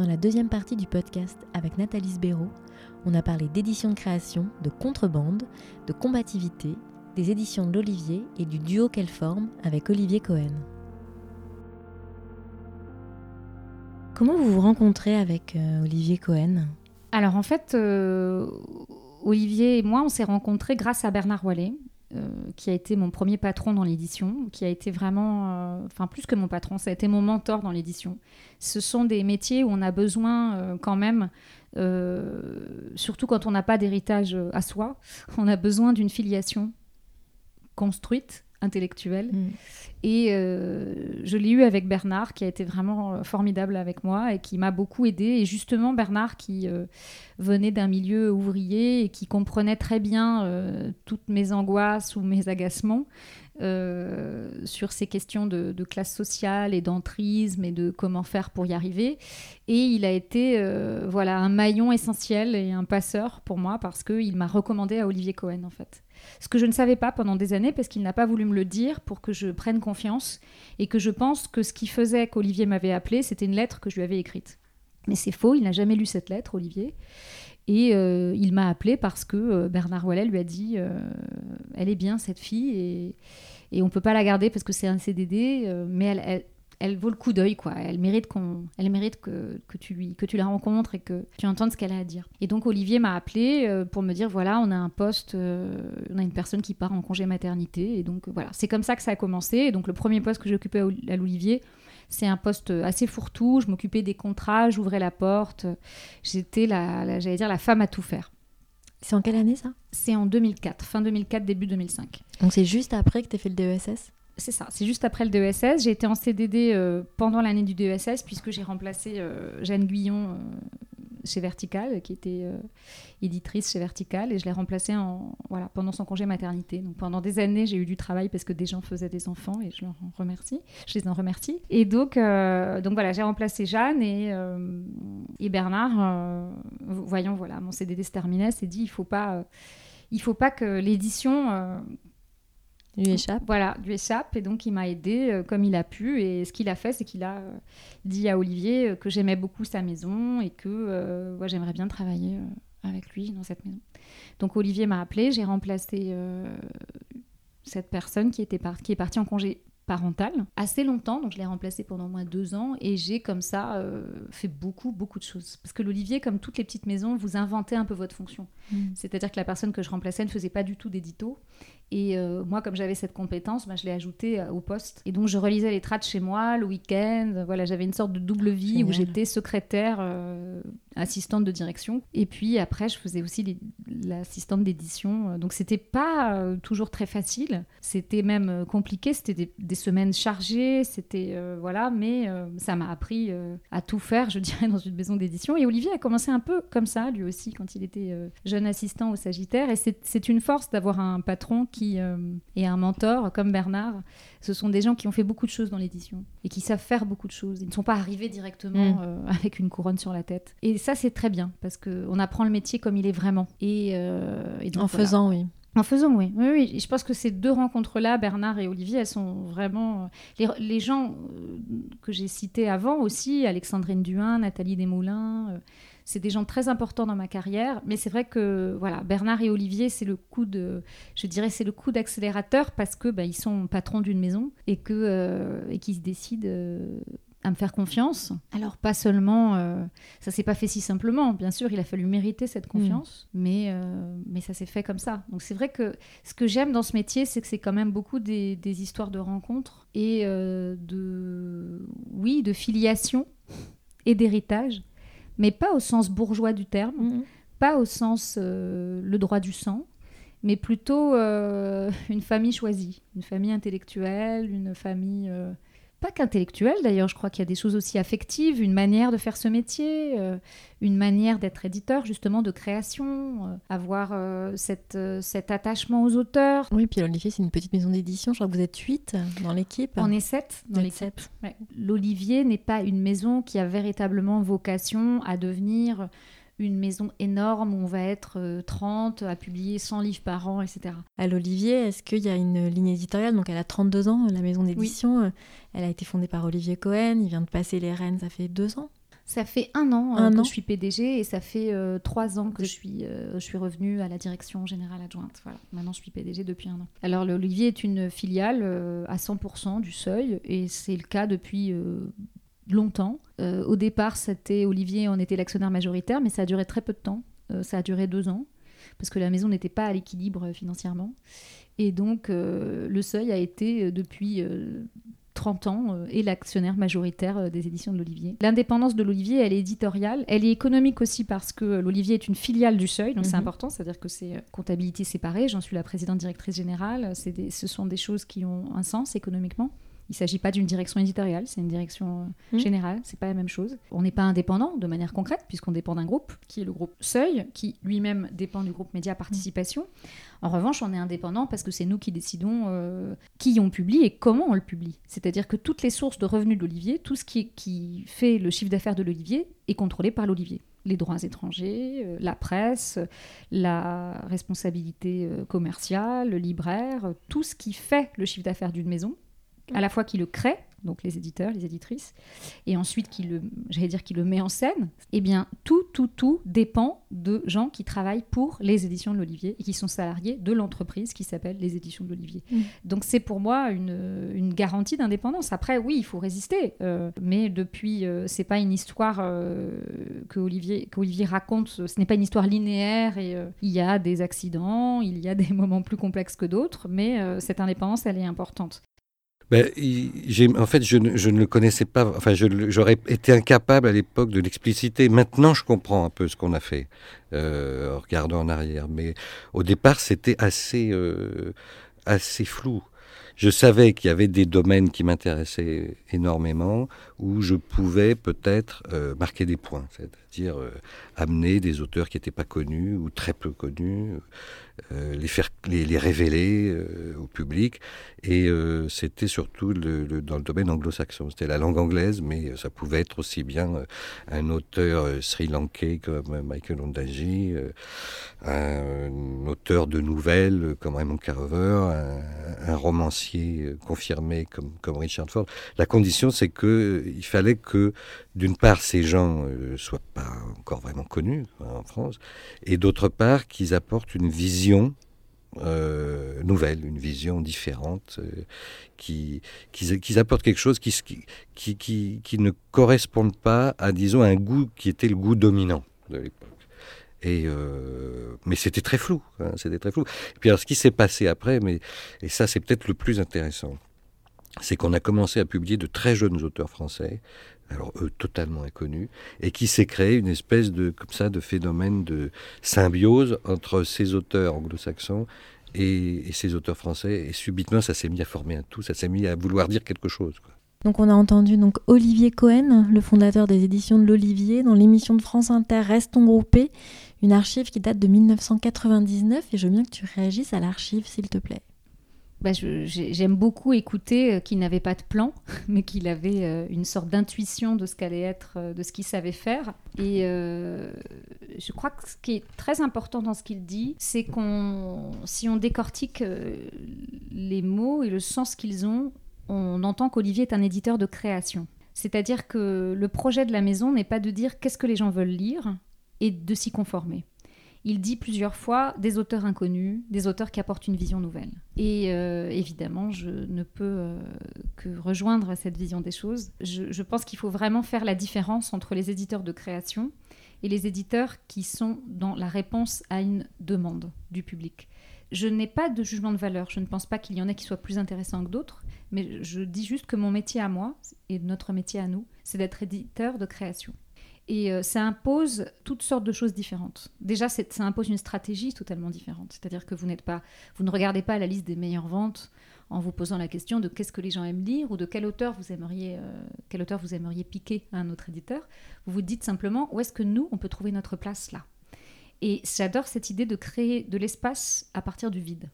Dans la deuxième partie du podcast avec Nathalie Sbéraud, on a parlé d'édition de création, de contrebande, de combativité, des éditions de l'Olivier et du duo qu'elle forme avec Olivier Cohen. Comment vous vous rencontrez avec euh, Olivier Cohen? Alors en fait, euh, Olivier et moi, on s'est rencontrés grâce à Bernard Wallet, qui a été mon premier patron dans l'édition, qui a été vraiment, enfin plus que mon patron, ça a été mon mentor dans l'édition. Ce sont des métiers où on a besoin quand même surtout quand on n'a pas d'héritage à soi, on a besoin d'une filiation construite, intellectuelle. Mm. Et euh, je l'ai eu avec Bernard, qui a été vraiment euh, formidable avec moi et qui m'a beaucoup aidé. Et justement, Bernard, qui euh, venait d'un milieu ouvrier et qui comprenait très bien toutes mes angoisses ou mes agacements sur ces questions de, classe sociale et d'entrisme et de comment faire pour y arriver. Et il a été voilà un maillon essentiel et un passeur pour moi parce qu'il m'a recommandé à Olivier Cohen, en fait. Ce que je ne savais pas pendant des années parce qu'il n'a pas voulu me le dire pour que je prenne confiance et que je pense que ce qui faisait qu'Olivier m'avait appelé, c'était une lettre que je lui avais écrite. Mais c'est faux, il n'a jamais lu cette lettre, Olivier. Et euh, il m'a appelé parce que euh, Bernard Wallet lui a dit euh, Elle est bien, cette fille, et on peut pas la garder parce que c'est un CDD, mais elle, elle vaut le coup d'œil, quoi. Elle mérite qu'on, elle mérite que, que, tu lui, que tu la rencontres et que tu entendes ce qu'elle a à dire. Et donc Olivier m'a appelé euh, pour me dire voilà, on a un poste, euh, on a une personne qui part en congé maternité, et donc voilà, c'est comme ça que ça a commencé. Et donc le premier poste que j'ai occupé à l'Olivier, c'est un poste assez fourre-tout. Je m'occupais des contrats, j'ouvrais la porte. J'étais la, j'allais dire la femme à tout faire. C'est en quelle année ça? C'est en 2004, fin 2004, début 2005. Donc c'est juste après que tu as fait le DESS c'est ça, c'est juste après le DESS. J'ai été en CDD euh, pendant l'année du DESS puisque j'ai remplacé euh, Jeanne Guyon euh, chez Vertical, qui était éditrice chez Vertical, et je l'ai remplacée en, voilà, pendant son congé maternité. Donc pendant des années, j'ai eu du travail parce que des gens faisaient des enfants et je leur remercie. Je les en remercie. Et donc, donc voilà, j'ai remplacé Jeanne et, et Bernard, voyant voilà, mon CDD se terminait, s'est dit il faut il faut pas que l'édition lui échappe. Voilà, lui échappe. Et donc, il m'a aidé euh, comme il a pu. Et ce qu'il a fait, c'est qu'il a euh, dit à Olivier euh, que j'aimais beaucoup sa maison et que j'aimerais bien travailler avec lui dans cette maison. Donc, Olivier m'a appelé. J'ai remplacé cette personne qui, était qui est partie en congé parental assez longtemps, donc je l'ai remplacé pendant au moins deux ans et j'ai comme ça fait beaucoup, beaucoup de choses. Parce que l'Olivier, comme toutes les petites maisons, vous inventez un peu votre fonction. Mmh. C'est-à-dire que la personne que je remplaçais ne faisait pas du tout d'édito et euh, moi, comme j'avais cette compétence, bah, je l'ai ajoutée euh, au poste. Et donc, je relisais les trades chez moi le week-end. Voilà, j'avais une sorte de double vie où j'étais secrétaire, euh, assistante de direction. Et puis après, je faisais aussi l'assistante d'édition. Donc, c'était pas toujours très facile. C'était même compliqué. C'était des, semaines chargées. C'était voilà, mais ça m'a appris à tout faire, je dirais, dans une maison d'édition. Et Olivier a commencé un peu comme ça, lui aussi, quand il était jeune assistant au Sagittaire. Et c'est une force d'avoir un patron qui euh, et un mentor comme Bernard, ce sont des gens qui ont fait beaucoup de choses dans l'édition et qui savent faire beaucoup de choses. Ils ne sont pas arrivés directement mm. euh, avec une couronne sur la tête. Et ça, c'est très bien parce qu'on apprend le métier comme il est vraiment. Et, euh, en faisant, oui. En faisant, oui. Oui, oui. je pense que ces deux rencontres-là, Bernard et Olivier, elles sont vraiment. Les, les gens que j'ai cités avant aussi, Alexandrine Duin, Nathalie Desmoulins, c'est des gens très importants dans ma carrière, mais c'est vrai que voilà, Bernard et Olivier, c'est le coup de, je dirais, c'est le coup d'accélérateur parce que bah, ils sont patrons d'une maison et que euh, et qu'ils se décident. Euh, à me faire confiance. Alors pas seulement, euh, ça s'est pas fait si simplement. Bien sûr, il a fallu mériter cette mm. confiance, mais mais ça s'est fait comme ça. Donc c'est vrai que ce que j'aime dans ce métier, c'est que c'est quand même beaucoup des, des, histoires de rencontres et de oui de filiation et d'héritage mais pas au sens bourgeois du terme, mhm. pas au sens euh, le droit du sang, mais plutôt euh, une famille choisie, une famille intellectuelle, une famille euh, pas qu'intellectuelle d'ailleurs, je crois qu'il y a des choses aussi affectives, une manière de faire ce métier, euh, une manière d'être éditeur justement de création, euh, avoir euh, cette, cet attachement aux auteurs. Oui, puis l'Olivier c'est une petite maison d'édition, je crois que vous êtes huit dans l'équipe. On est sept dans l'équipe. L'Olivier n'est pas une maison qui a véritablement vocation à devenir une maison énorme où on va être 30 euh, à publier 100 livres par an, etc. À l'Olivier, est-ce qu'il y a une ligne éditoriale? Donc elle a 32 ans, la maison d'édition. Euh, elle a été fondée par Olivier Cohen, il vient de passer les rênes, ça fait deux ans? Ça fait un an Un que an je suis PDG et ça fait euh, trois ans que je suis, euh, je suis revenue à la direction générale adjointe. Voilà. Maintenant, je suis PDG depuis un an. Alors, l'Olivier est une filiale euh, à 100% du seuil et c'est le cas depuis euh, longtemps. Euh, au départ, c'était Olivier, on était l'actionnaire majoritaire, mais ça a duré très peu de temps. Euh, ça a duré deux ans parce que la maison n'était pas à l'équilibre euh, financièrement. Et donc, le seuil a été depuis euh, 30 ans et l'actionnaire majoritaire des éditions de l'Olivier. L'indépendance de l'Olivier, elle est éditoriale. Elle est économique aussi parce que l'Olivier est une filiale du seuil, donc c'est Mhm. important, c'est-à-dire que c'est comptabilité séparée. J'en suis la présidente directrice générale. Des- ce sont des choses qui ont un sens économiquement. Il ne s'agit pas d'une direction éditoriale, c'est une direction euh, Mhm. générale, c'est pas la même chose. On n'est pas indépendant de manière concrète, puisqu'on dépend d'un groupe, qui est le groupe Seuil, qui lui-même dépend du groupe Média Participation. En revanche, on est indépendant parce que c'est nous qui décidons euh, qui on publie et comment on le publie. C'est-à-dire que toutes les sources de revenus de l'Olivier, tout ce qui, qui fait le chiffre d'affaires de l'Olivier, est contrôlé par l'Olivier. Les droits étrangers, euh, la presse, la responsabilité euh, commerciale, le libraire, tout ce qui fait le chiffre d'affaires d'une maison, à la fois qui le crée, donc les éditeurs, les éditrices, et ensuite qui le, j'allais dire, qui le met en scène, eh bien tout, tout, tout dépend de gens qui travaillent pour les éditions de l'Olivier et qui sont salariés de l'entreprise qui s'appelle les éditions de l'Olivier. Mm. Donc c'est pour moi une, une garantie d'indépendance. Après, oui, il faut résister, euh, mais depuis, euh, c'est pas une histoire euh, que Olivier, qu'Olivier raconte, ce n'est pas une histoire linéaire et euh, il y a des accidents, il y a des moments plus complexes que d'autres, mais cette indépendance, elle est importante. Ben, il- en fait, je ne, je ne le connaissais pas. Enfin, j'aurais été incapable à l'époque de l'expliciter. Maintenant, je comprends un peu ce qu'on a fait euh, en regardant en arrière. Mais au départ, c'était assez, euh, assez flou. Je savais qu'il y avait des domaines qui m'intéressaient énormément, où je pouvais peut-être euh, marquer des points, c'est-à-dire euh, amener des auteurs qui n'étaient pas connus ou très peu connus, euh, les faire, les, révéler au public. Et c'était surtout dans le domaine anglo-saxon. C'était la langue anglaise, mais ça pouvait être aussi bien un auteur sri-lankais comme Michael euh, un auteur de nouvelles comme Raymond Carver, un romancier euh, confirmé comme, Richard Ford. La condition, c'est que euh, fallait que, d'une part, ces gens ne soient pas encore vraiment connus quoi, en France, et d'autre part, qu'ils apportent une vision euh, nouvelle, une vision différente, euh, qui, qu'ils, qu'ils apportent quelque chose qui, qui, qui, qui, qui ne corresponde pas à, disons, un goût qui était le goût dominant de l'époque. Euh, mais c'était très flou, hein, c'était très flou. Et puis ce qui s'est passé après, mais et ça c'est peut-être le plus intéressant, c'est qu'on a commencé à publier de très jeunes auteurs français, alors eux totalement inconnus, et qui s'est créé une espèce de comme ça de phénomène de symbiose entre ces auteurs anglo-saxons et, ces auteurs français. Et subitement, ça s'est mis à former un tout, ça s'est mis à vouloir dire quelque chose. Donc on a entendu donc Olivier Cohen, le fondateur des éditions de l'Olivier, dans l'émission de France Inter Restons groupés, une archive qui date de 1999 et je veux bien que tu réagisses à l'archive s'il te plaît. Bah, J'aime beaucoup écouter euh, qu'il n'avait pas de plan, mais qu'il avait euh, une sorte d'intuition de ce qu'allait être, euh, de ce qu'il savait faire. Et je crois que ce qui est très important dans ce qu'il dit, c'est qu'on, si on décortique les mots et le sens qu'ils ont, on entend qu'Olivier est un éditeur de création. C'est-à-dire que le projet de la maison n'est pas de dire qu'est-ce que les gens veulent lire et de s'y conformer. Il dit plusieurs fois des auteurs inconnus, des auteurs qui apportent une vision nouvelle. Et euh, évidemment, je ne peux euh, que rejoindre cette vision des choses. Je, je pense qu'il faut vraiment faire la différence entre les éditeurs de création et les éditeurs qui sont dans la réponse à une demande du public. Je n'ai pas de jugement de valeur. Je ne pense pas qu'il y en ait qui soient plus intéressants que d'autres. Mais je dis juste que mon métier à moi, et notre métier à nous, c'est d'être éditeur de création. Et euh, ça impose toutes sortes de choses différentes. Déjà, ça impose une stratégie totalement différente. C'est-à-dire que vous n'êtes pas, vous ne regardez pas la liste des meilleures ventes en vous posant la question de qu'est-ce que les gens aiment lire ou de quel auteur vous aimeriez, euh, quel auteur vous aimeriez piquer à un autre éditeur. Vous vous dites simplement où est-ce que nous on peut trouver notre place là? Et j'adore cette idée de créer de l'espace à partir du vide.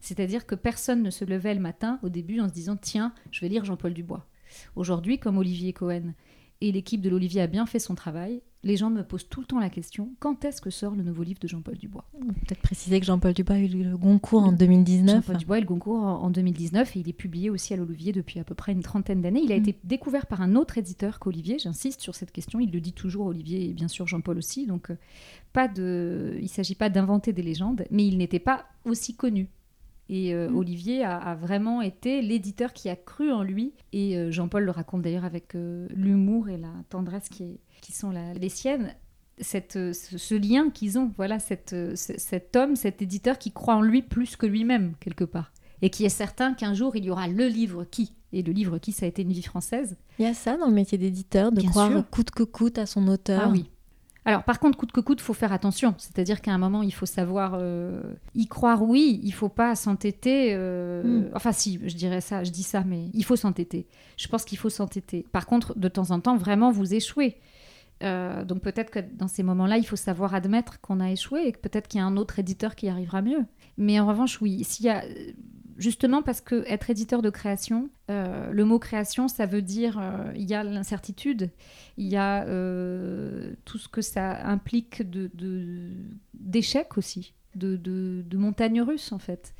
C'est-à-dire que personne ne se levait le matin au début en se disant tiens, je vais lire Jean-Paul Dubois. Aujourd'hui, comme Olivier Cohen et l'équipe de l'Olivier a bien fait son travail, les gens me posent tout le temps la question quand est-ce que sort le nouveau livre de Jean-Paul Dubois? Peut-être préciser que Jean-Paul Dubois a eu le Goncourt en 2019. Jean-Paul Dubois a eu le Goncourt en 2019 et il est publié aussi à l'Olivier depuis à peu près une trentaine d'années. Il a mm. été découvert par un autre éditeur qu'Olivier, j'insiste sur cette question, il le dit toujours Olivier et bien sûr Jean-Paul aussi, donc euh, pas de... il ne s'agit pas d'inventer des légendes, mais il n'était pas aussi connu. Et euh, mm. Olivier a, vraiment été l'éditeur qui a cru en lui. Et euh, Jean-Paul le raconte d'ailleurs avec l'humour et la tendresse qui est, qui sont les siennes, cette, euh, ce, lien qu'ils ont, voilà, cette, euh, cet homme, cet éditeur qui croit en lui plus que lui-même, quelque part. Et qui est certain qu'un jour, il y aura le livre qui. Et le livre qui, ça a été Une vie française. Il y a ça dans le métier d'éditeur, de croire coûte que coûte à son auteur. Ah oui. Alors, par contre, coûte que coûte, faut faire attention. C'est-à-dire qu'à un moment, il faut savoir euh, y croire, oui, il faut pas s'entêter. Hmm. Enfin, si, je dirais ça, je dis ça, mais il faut s'entêter. Je pense qu'il faut s'entêter. Par contre, de temps en temps, vraiment, vous échouez. Euh, donc peut-être que dans ces moments-là, il faut savoir admettre qu'on a échoué et que peut-être qu'il y a un autre éditeur qui arrivera mieux. Mais en revanche, oui, s'il y a justement parce que être éditeur de création, euh, le mot création, ça veut dire euh, il y a l'incertitude, il y a tout ce que ça implique de d'échecs aussi, de, de montagnes russes en fait.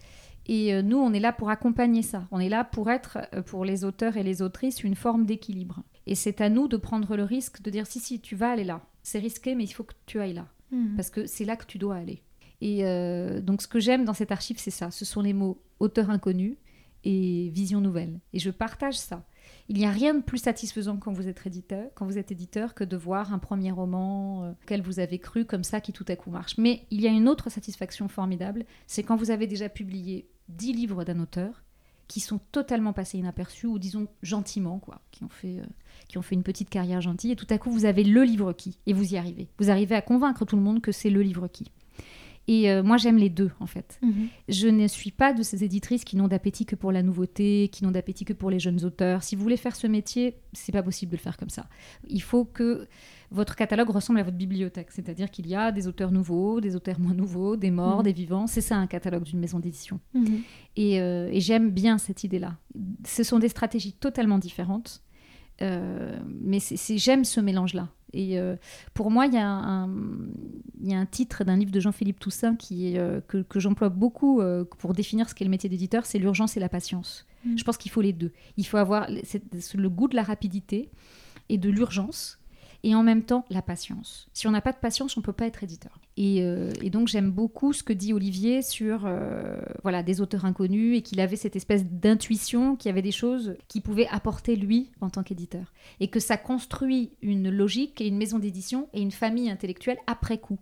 Et nous, on est là pour accompagner ça. On est là pour être, pour les auteurs et les autrices, une forme d'équilibre. Et c'est à nous de prendre le risque de dire si, si, tu vas aller là. C'est risqué, mais il faut que tu ailles là. Mhm. Parce que c'est là que tu dois aller. Et euh, donc, ce que j'aime dans cette archive, c'est ça. Ce sont les mots auteur inconnu et vision nouvelle. Et je partage ça. Il n'y a rien de plus satisfaisant quand vous êtes éditeur, quand vous êtes éditeur que de voir un premier roman euh, auquel vous avez cru comme ça qui tout à coup marche. Mais il y a une autre satisfaction formidable, c'est quand vous avez déjà publié dix livres d'un auteur qui sont totalement passés inaperçus ou disons gentiment quoi, qui ont fait euh, qui ont fait une petite carrière gentille et tout à coup vous avez le livre qui et vous y arrivez. Vous arrivez à convaincre tout le monde que c'est le livre qui. Et euh, moi, j'aime les deux, en fait. Mhm. Je ne suis pas de ces éditrices qui n'ont d'appétit que pour la nouveauté, qui n'ont d'appétit que pour les jeunes auteurs. Si vous voulez faire ce métier, c'est pas possible de le faire comme ça. Il faut que votre catalogue ressemble à votre bibliothèque, c'est-à-dire qu'il y a des auteurs nouveaux, des auteurs moins nouveaux, des morts, mhm. des vivants. C'est ça un catalogue d'une maison d'édition. Mhm. Euh, et j'aime bien cette idée-là. Ce sont des stratégies totalement différentes. Euh, mais j'aime ce mélange-là. Et euh, pour moi, il y, a un, y a un titre d'un livre de Jean-Philippe Toussaint qui euh, que, que j'emploie beaucoup pour définir ce qu'est le métier d'éditeur, c'est l'urgence et la patience. Mm. Je pense qu'il faut les deux. Il faut avoir le goût de la rapidité et de l'urgence et en même temps la patience. Si on n'a pas de patience, on ne peut pas être éditeur. Et, euh, donc j'aime beaucoup ce que dit Olivier sur euh, voilà des auteurs inconnus et qu'il avait cette espèce d'intuition qu'il y avait des choses qu'il pouvait apporter lui en tant qu'éditeur et que ça construit une logique et une maison d'édition et une famille intellectuelle après coup.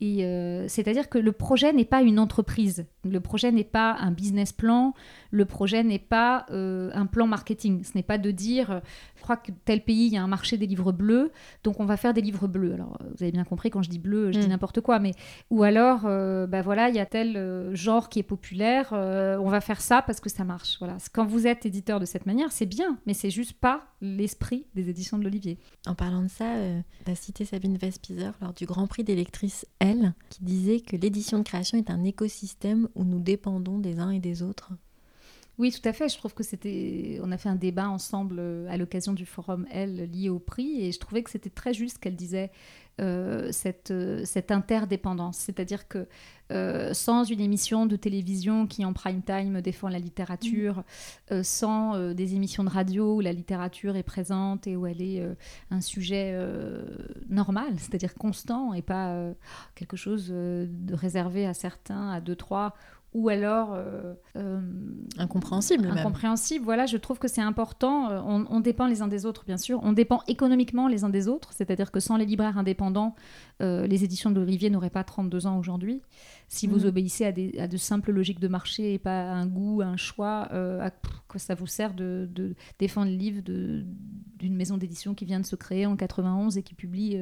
Et euh, c'est-à-dire que le projet n'est pas une entreprise, le projet n'est pas un business plan, le projet n'est pas un plan marketing. Ce n'est pas de dire, crois que tel pays, il y a un marché des livres bleus, donc on va faire des livres bleus. Alors, vous avez bien compris, quand je dis bleu, je dis mm. n'importe quoi, mais ou alors, euh, bah voilà, il y a tel genre qui est populaire, on va faire ça parce que ça marche. Voilà. Quand vous êtes éditeur de cette manière, c'est bien, mais c'est juste pas l'esprit des éditions de l'Olivier. En parlant de ça, tu as cité Sabine Vespizer lors du Grand Prix d'électrice qui disait que l'édition de création est un écosystème où nous dépendons des uns et des autres. Oui, tout à fait. Je trouve que c'était. On a fait un débat ensemble euh, à l'occasion du forum Elle lié au prix et je trouvais que c'était très juste qu'elle disait euh, cette, euh, cette interdépendance. C'est-à-dire que euh, sans une émission de télévision qui en prime time défend la littérature, mm. sans des émissions de radio où la littérature est présente et où elle est un sujet normal, c'est-à-dire constant et pas quelque chose de réservé à certains, à deux, trois, ou alors euh, euh, incompréhensible. Incompréhensible, voilà, je trouve que c'est important. Euh, on, dépend les uns des autres, bien sûr. On dépend économiquement les uns des autres, c'est-à-dire que sans les libraires indépendants, les éditions de l'Olivier n'auraient pas 32 ans aujourd'hui. Si vous mm. obéissez à, des, à, de simples logiques de marché et pas à un goût, un choix, à quoi ça vous sert de, défendre le livre d'une maison d'édition qui vient de se créer en 91 et qui publie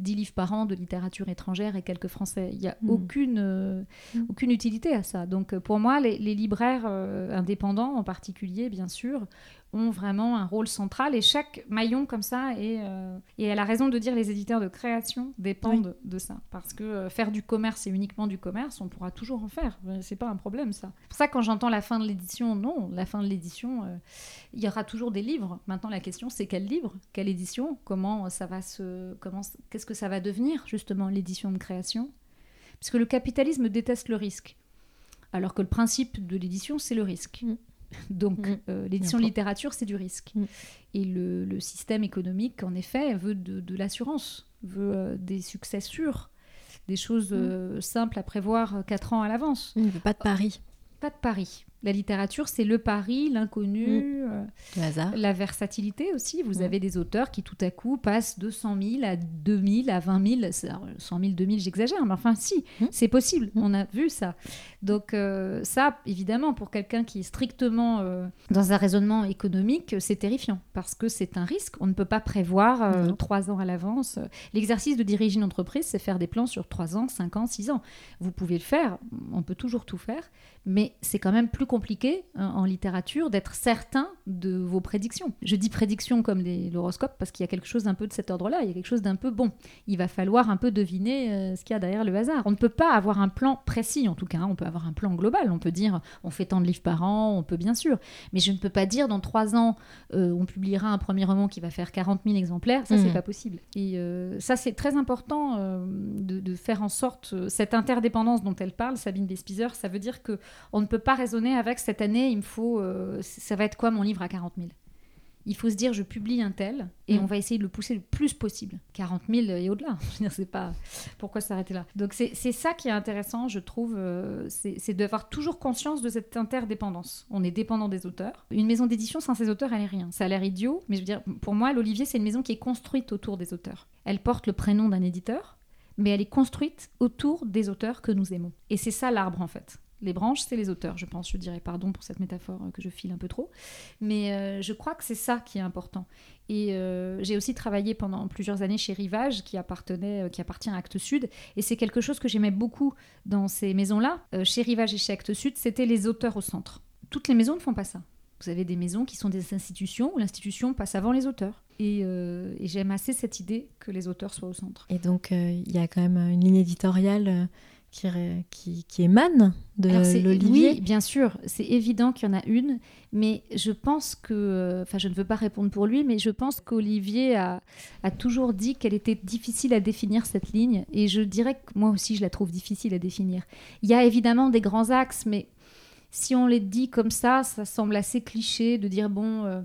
10 livres par an de littérature étrangère et quelques français Il n'y a mm. aucune, mm. aucune utilité à ça. Donc euh, pour moi, les, libraires euh, indépendants en particulier, bien sûr, ont vraiment un rôle central. Et chaque maillon comme ça et, euh, et elle a raison de dire les éditeurs de création dépendent de ça. Parce que euh, faire du commerce et uniquement du commerce on pourra toujours en faire. C'est pas un problème ça. Pour ça quand j'entends la fin de l'édition non la fin de l'édition euh, il y aura toujours des livres. Maintenant la question c'est quel livre quelle édition comment ça va se comment qu'est-ce que ça va devenir justement l'édition de création? Parce que le capitalisme déteste le risque alors que le principe de l'édition c'est le risque Mm. donc, Mm. euh, l'édition sûr. littérature, c'est du risque. Mm. Et le, le système économique, en effet, veut de, de l'assurance, veut euh, des succès sûrs, des choses euh, simples à prévoir quatre ans à l'avance. Il ne veut pas de Paris, Pas de pari. La littérature, c'est le pari, l'inconnu, euh, de hasard. la versatilité aussi. Vous Mm. avez des auteurs qui, tout à coup, passent de 100 000 à 2 000 à 20 000. C'est- alors, 100 000, 2 000, j'exagère, mais enfin, si, Mm. c'est possible. Mm. On a vu ça. Donc, euh, ça, évidemment, pour quelqu'un qui est strictement euh, dans un raisonnement économique, c'est terrifiant parce que c'est un risque. On ne peut pas prévoir euh, trois ans à l'avance. L'exercice de diriger une entreprise, c'est faire des plans sur 3 ans, 5 ans, 6 ans. Vous pouvez le faire, on peut toujours tout faire, mais c'est quand même plus compliqué hein, en littérature d'être certain de vos prédictions. Je dis prédictions comme l'horoscope parce qu'il y a quelque chose d'un peu de cet ordre-là, il y a quelque chose d'un peu bon. Il va falloir un peu deviner euh, ce qu'il y a derrière le hasard. On ne peut pas avoir un plan précis en tout cas, hein. on peut avoir un plan global, on peut dire on fait tant de livres par an, on peut bien sûr, mais je ne peux pas dire dans 3 ans euh, on publiera un premier roman qui va faire 40 000 exemplaires, ça c'est Mhm. pas possible. Et euh, ça c'est très important de, de faire en sorte, cette interdépendance dont elle parle, Sabine Bespizer, ça veut dire que on ne peut pas raisonner avec cette année, il me faut, euh, ça va être quoi mon livre à 40 000 il faut se dire, je publie un tel et Mm. on va essayer de le pousser le plus possible. 40 000 et au-delà. Je dire, c'est pas pourquoi s'arrêter là? Donc c'est ça qui est intéressant, je trouve, euh, c'est c'est d'avoir toujours conscience de cette interdépendance. On est dépendant des auteurs. Une maison d'édition sans ses auteurs, elle est rien. Ça a l'air idiot, mais je veux dire, pour moi, l'Olivier, c'est une maison qui est construite autour des auteurs. Elle porte le prénom d'un éditeur, mais elle est construite autour des auteurs que nous aimons. Et c'est ça l'arbre en fait. Les branches, c'est les auteurs, je pense. Je dirais pardon pour cette métaphore euh, que je file un peu trop. Mais euh, je crois que c'est ça qui est important. Et euh, j'ai aussi travaillé pendant plusieurs années chez Rivage, qui, appartenait, qui appartient à Actes Sud. Et c'est quelque chose que j'aimais beaucoup dans ces maisons-là. Chez Rivage et chez Actes Sud, c'était les auteurs au centre. Toutes les maisons ne font pas ça. Vous avez des maisons qui sont des institutions où l'institution passe avant les auteurs. Et, j'aime assez cette idée que les auteurs soient au centre. Et donc, il y a quand même une ligne éditoriale qui, qui, qui émane de l'Olivier. Oui, bien sûr, c'est évident qu'il y en a une, mais je pense que, euh, enfin, je ne veux pas répondre pour lui, mais je pense qu'Olivier a, a toujours dit qu'elle était difficile à définir cette ligne, et je dirais que moi aussi, je la trouve difficile à définir. Il y a évidemment des grands axes, mais si on les dit comme ça, ça semble assez cliché de dire bon. euh,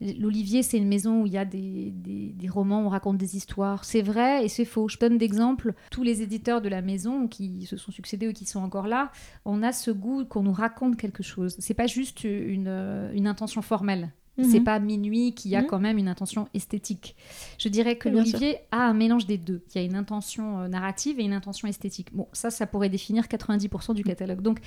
L'Olivier, c'est une maison où il y a des, des- des romans, où on raconte des histoires. C'est vrai et c'est faux. Je donne d'exemples. Tous les éditeurs de la maison qui se sont succédés ou qui sont encore là, on a ce goût qu'on nous raconte quelque chose. C'est pas juste une, une intention formelle. Mhm. C'est pas minuit qui a Mhm. quand même une intention esthétique. Je dirais que l'Olivier a un mélange des deux. Il y a une intention euh, narrative et une intention esthétique. Bon, ça, ça pourrait définir 90% du catalogue. Donc,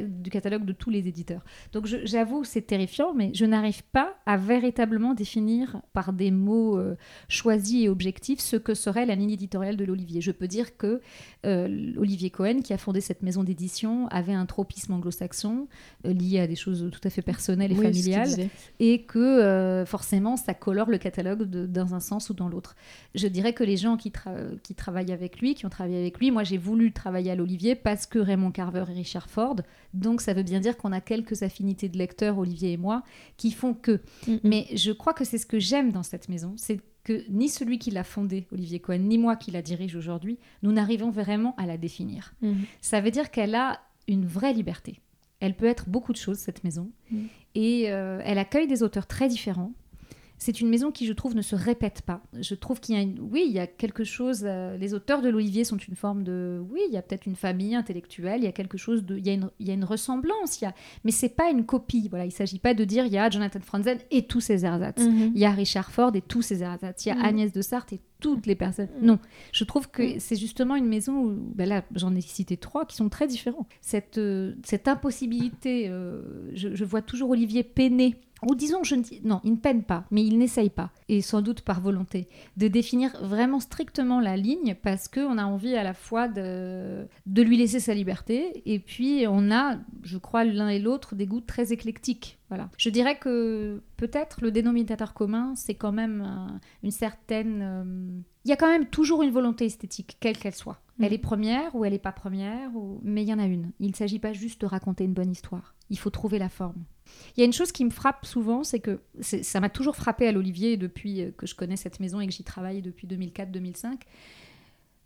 du catalogue de tous les éditeurs. Donc, j'avoue, c'est terrifiant, mais je n'arrive pas à véritablement définir par des mots euh, choisis et objectifs ce que serait la ligne éditoriale de l'Olivier. Je peux dire que euh, Olivier Cohen, qui a fondé cette maison d'édition, avait un tropisme anglo-saxon euh, lié à des choses tout à fait personnelles et Oui, familiales. Et que euh, forcément ça colore le catalogue de- dans un sens ou dans l'autre. Je dirais que les gens qui, tra- qui travaillent avec lui, qui ont travaillé avec lui, moi j'ai voulu travailler à l'Olivier parce que Raymond Carver et Richard Ford, donc ça veut bien dire qu'on a quelques affinités de lecteurs, Olivier et moi, qui font que. Mais je crois que c'est ce que j'aime dans cette maison, c'est que ni celui qui l'a fondée, Olivier Cohen, ni moi qui la dirige aujourd'hui, nous n'arrivons vraiment à la définir. Mhm. Ça veut dire qu'elle a une vraie liberté. Elle peut être beaucoup de choses, cette maison. Mm. Et euh, elle accueille des auteurs très différents. C'est une maison qui, je trouve, ne se répète pas. Je trouve qu'il y a, une... oui, il y a quelque chose. euh, les auteurs de l'Olivier sont une forme de, oui, il y a peut-être une famille intellectuelle. Il y a quelque chose de, il y a une, il y a une ressemblance. Il y a, mais c'est pas une copie. Voilà, il s'agit pas de dire il y a Jonathan Franzen et tous ses ersatz. Mhm. Il y a Richard Ford et tous ses ersatz. Il y a Mhm. Agnès de Sarthe et toutes les personnes. Mhm. Non, je trouve que Mhm. c'est justement une maison où, ben là, j'en ai cité trois qui sont très différents. Cette, euh, cette impossibilité, euh, je, je vois toujours Olivier peiner ou disons, je ne dis, non, il ne peine pas, mais il n'essaye pas, et sans doute par volonté, de définir vraiment strictement la ligne parce qu'on a envie à la fois de, de lui laisser sa liberté, et puis on a, je crois, l'un et l'autre des goûts très éclectiques. Voilà. Je dirais que peut-être le dénominateur commun, c'est quand même euh, une certaine... euh, Il y a quand même toujours une volonté esthétique, quelle qu'elle soit. Mm. Elle est première ou elle n'est pas première, ou... mais il y en a une. Il ne s'agit pas juste de raconter une bonne histoire. Il faut trouver la forme. Il y a une chose qui me frappe souvent, c'est que ça m'a toujours frappé à l'Olivier depuis euh, que je connais cette maison et que j'y travaille depuis 2004-2005.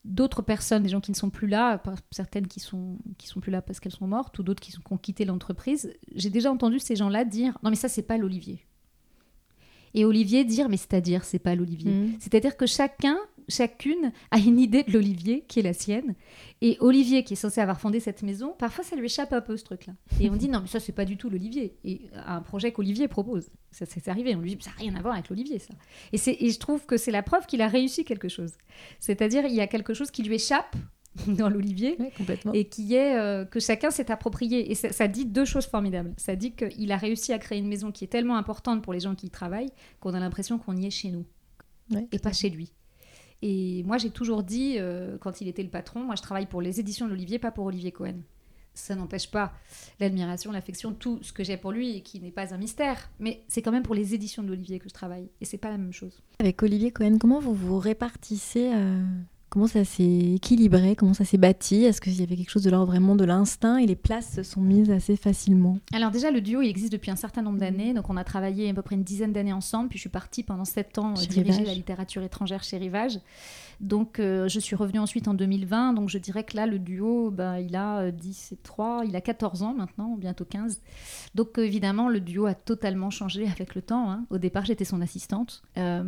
D'autres personnes, des gens qui ne sont plus là, certaines qui sont, qui sont plus là parce qu'elles sont mortes, ou d'autres qui, sont, qui ont quitté l'entreprise, j'ai déjà entendu ces gens-là dire Non, mais ça, c'est pas l'Olivier. Et Olivier dire Mais c'est-à-dire, c'est pas l'Olivier. Mm. C'est-à-dire que chacun, chacune a une idée de l'Olivier qui est la sienne. Et Olivier, qui est censé avoir fondé cette maison, parfois ça lui échappe un peu ce truc-là. Et on dit non, mais ça c'est pas du tout l'Olivier. Et un projet qu'Olivier propose. Ça c'est arrivé. On lui dit ça n'a rien à voir avec l'Olivier, ça. Et, et je trouve que c'est la preuve qu'il a réussi quelque chose. C'est-à-dire il y a quelque chose qui lui échappe dans l'Olivier et qui est euh, que chacun s'est approprié. Et ça, ça dit deux choses formidables. Ça dit qu'il a réussi à créer une maison qui est tellement importante pour les gens qui y travaillent qu'on a l'impression qu'on y est chez nous et pas chez lui. Et moi, j'ai toujours dit, euh, quand il était le patron, moi, je travaille pour les éditions de l'Olivier, pas pour Olivier Cohen. Ça n'empêche pas l'admiration, l'affection, tout ce que j'ai pour lui, et qui n'est pas un mystère. Mais c'est quand même pour les éditions de l'Olivier que je travaille. Et c'est pas la même chose. Avec Olivier Cohen, comment vous vous répartissez euh, Comment ça s'est équilibré Comment ça s'est bâti? Est-ce qu'il y avait quelque chose de l'ordre vraiment de l'instinct et les places se sont mises assez facilement? Alors déjà, le duo, il existe depuis un certain nombre d'années. Donc on a travaillé à peu près une dizaine d'années ensemble. Puis je suis partie pendant sept ans euh, diriger la littérature étrangère chez Rivage. Donc euh, je suis revenue ensuite en 2020. Donc je dirais que là, le duo, ben, il a euh, 10 et 3, il a 14 ans maintenant, bientôt 15. Donc euh, évidemment, le duo a totalement changé avec le temps. hein. Au départ, j'étais son assistante. Euh,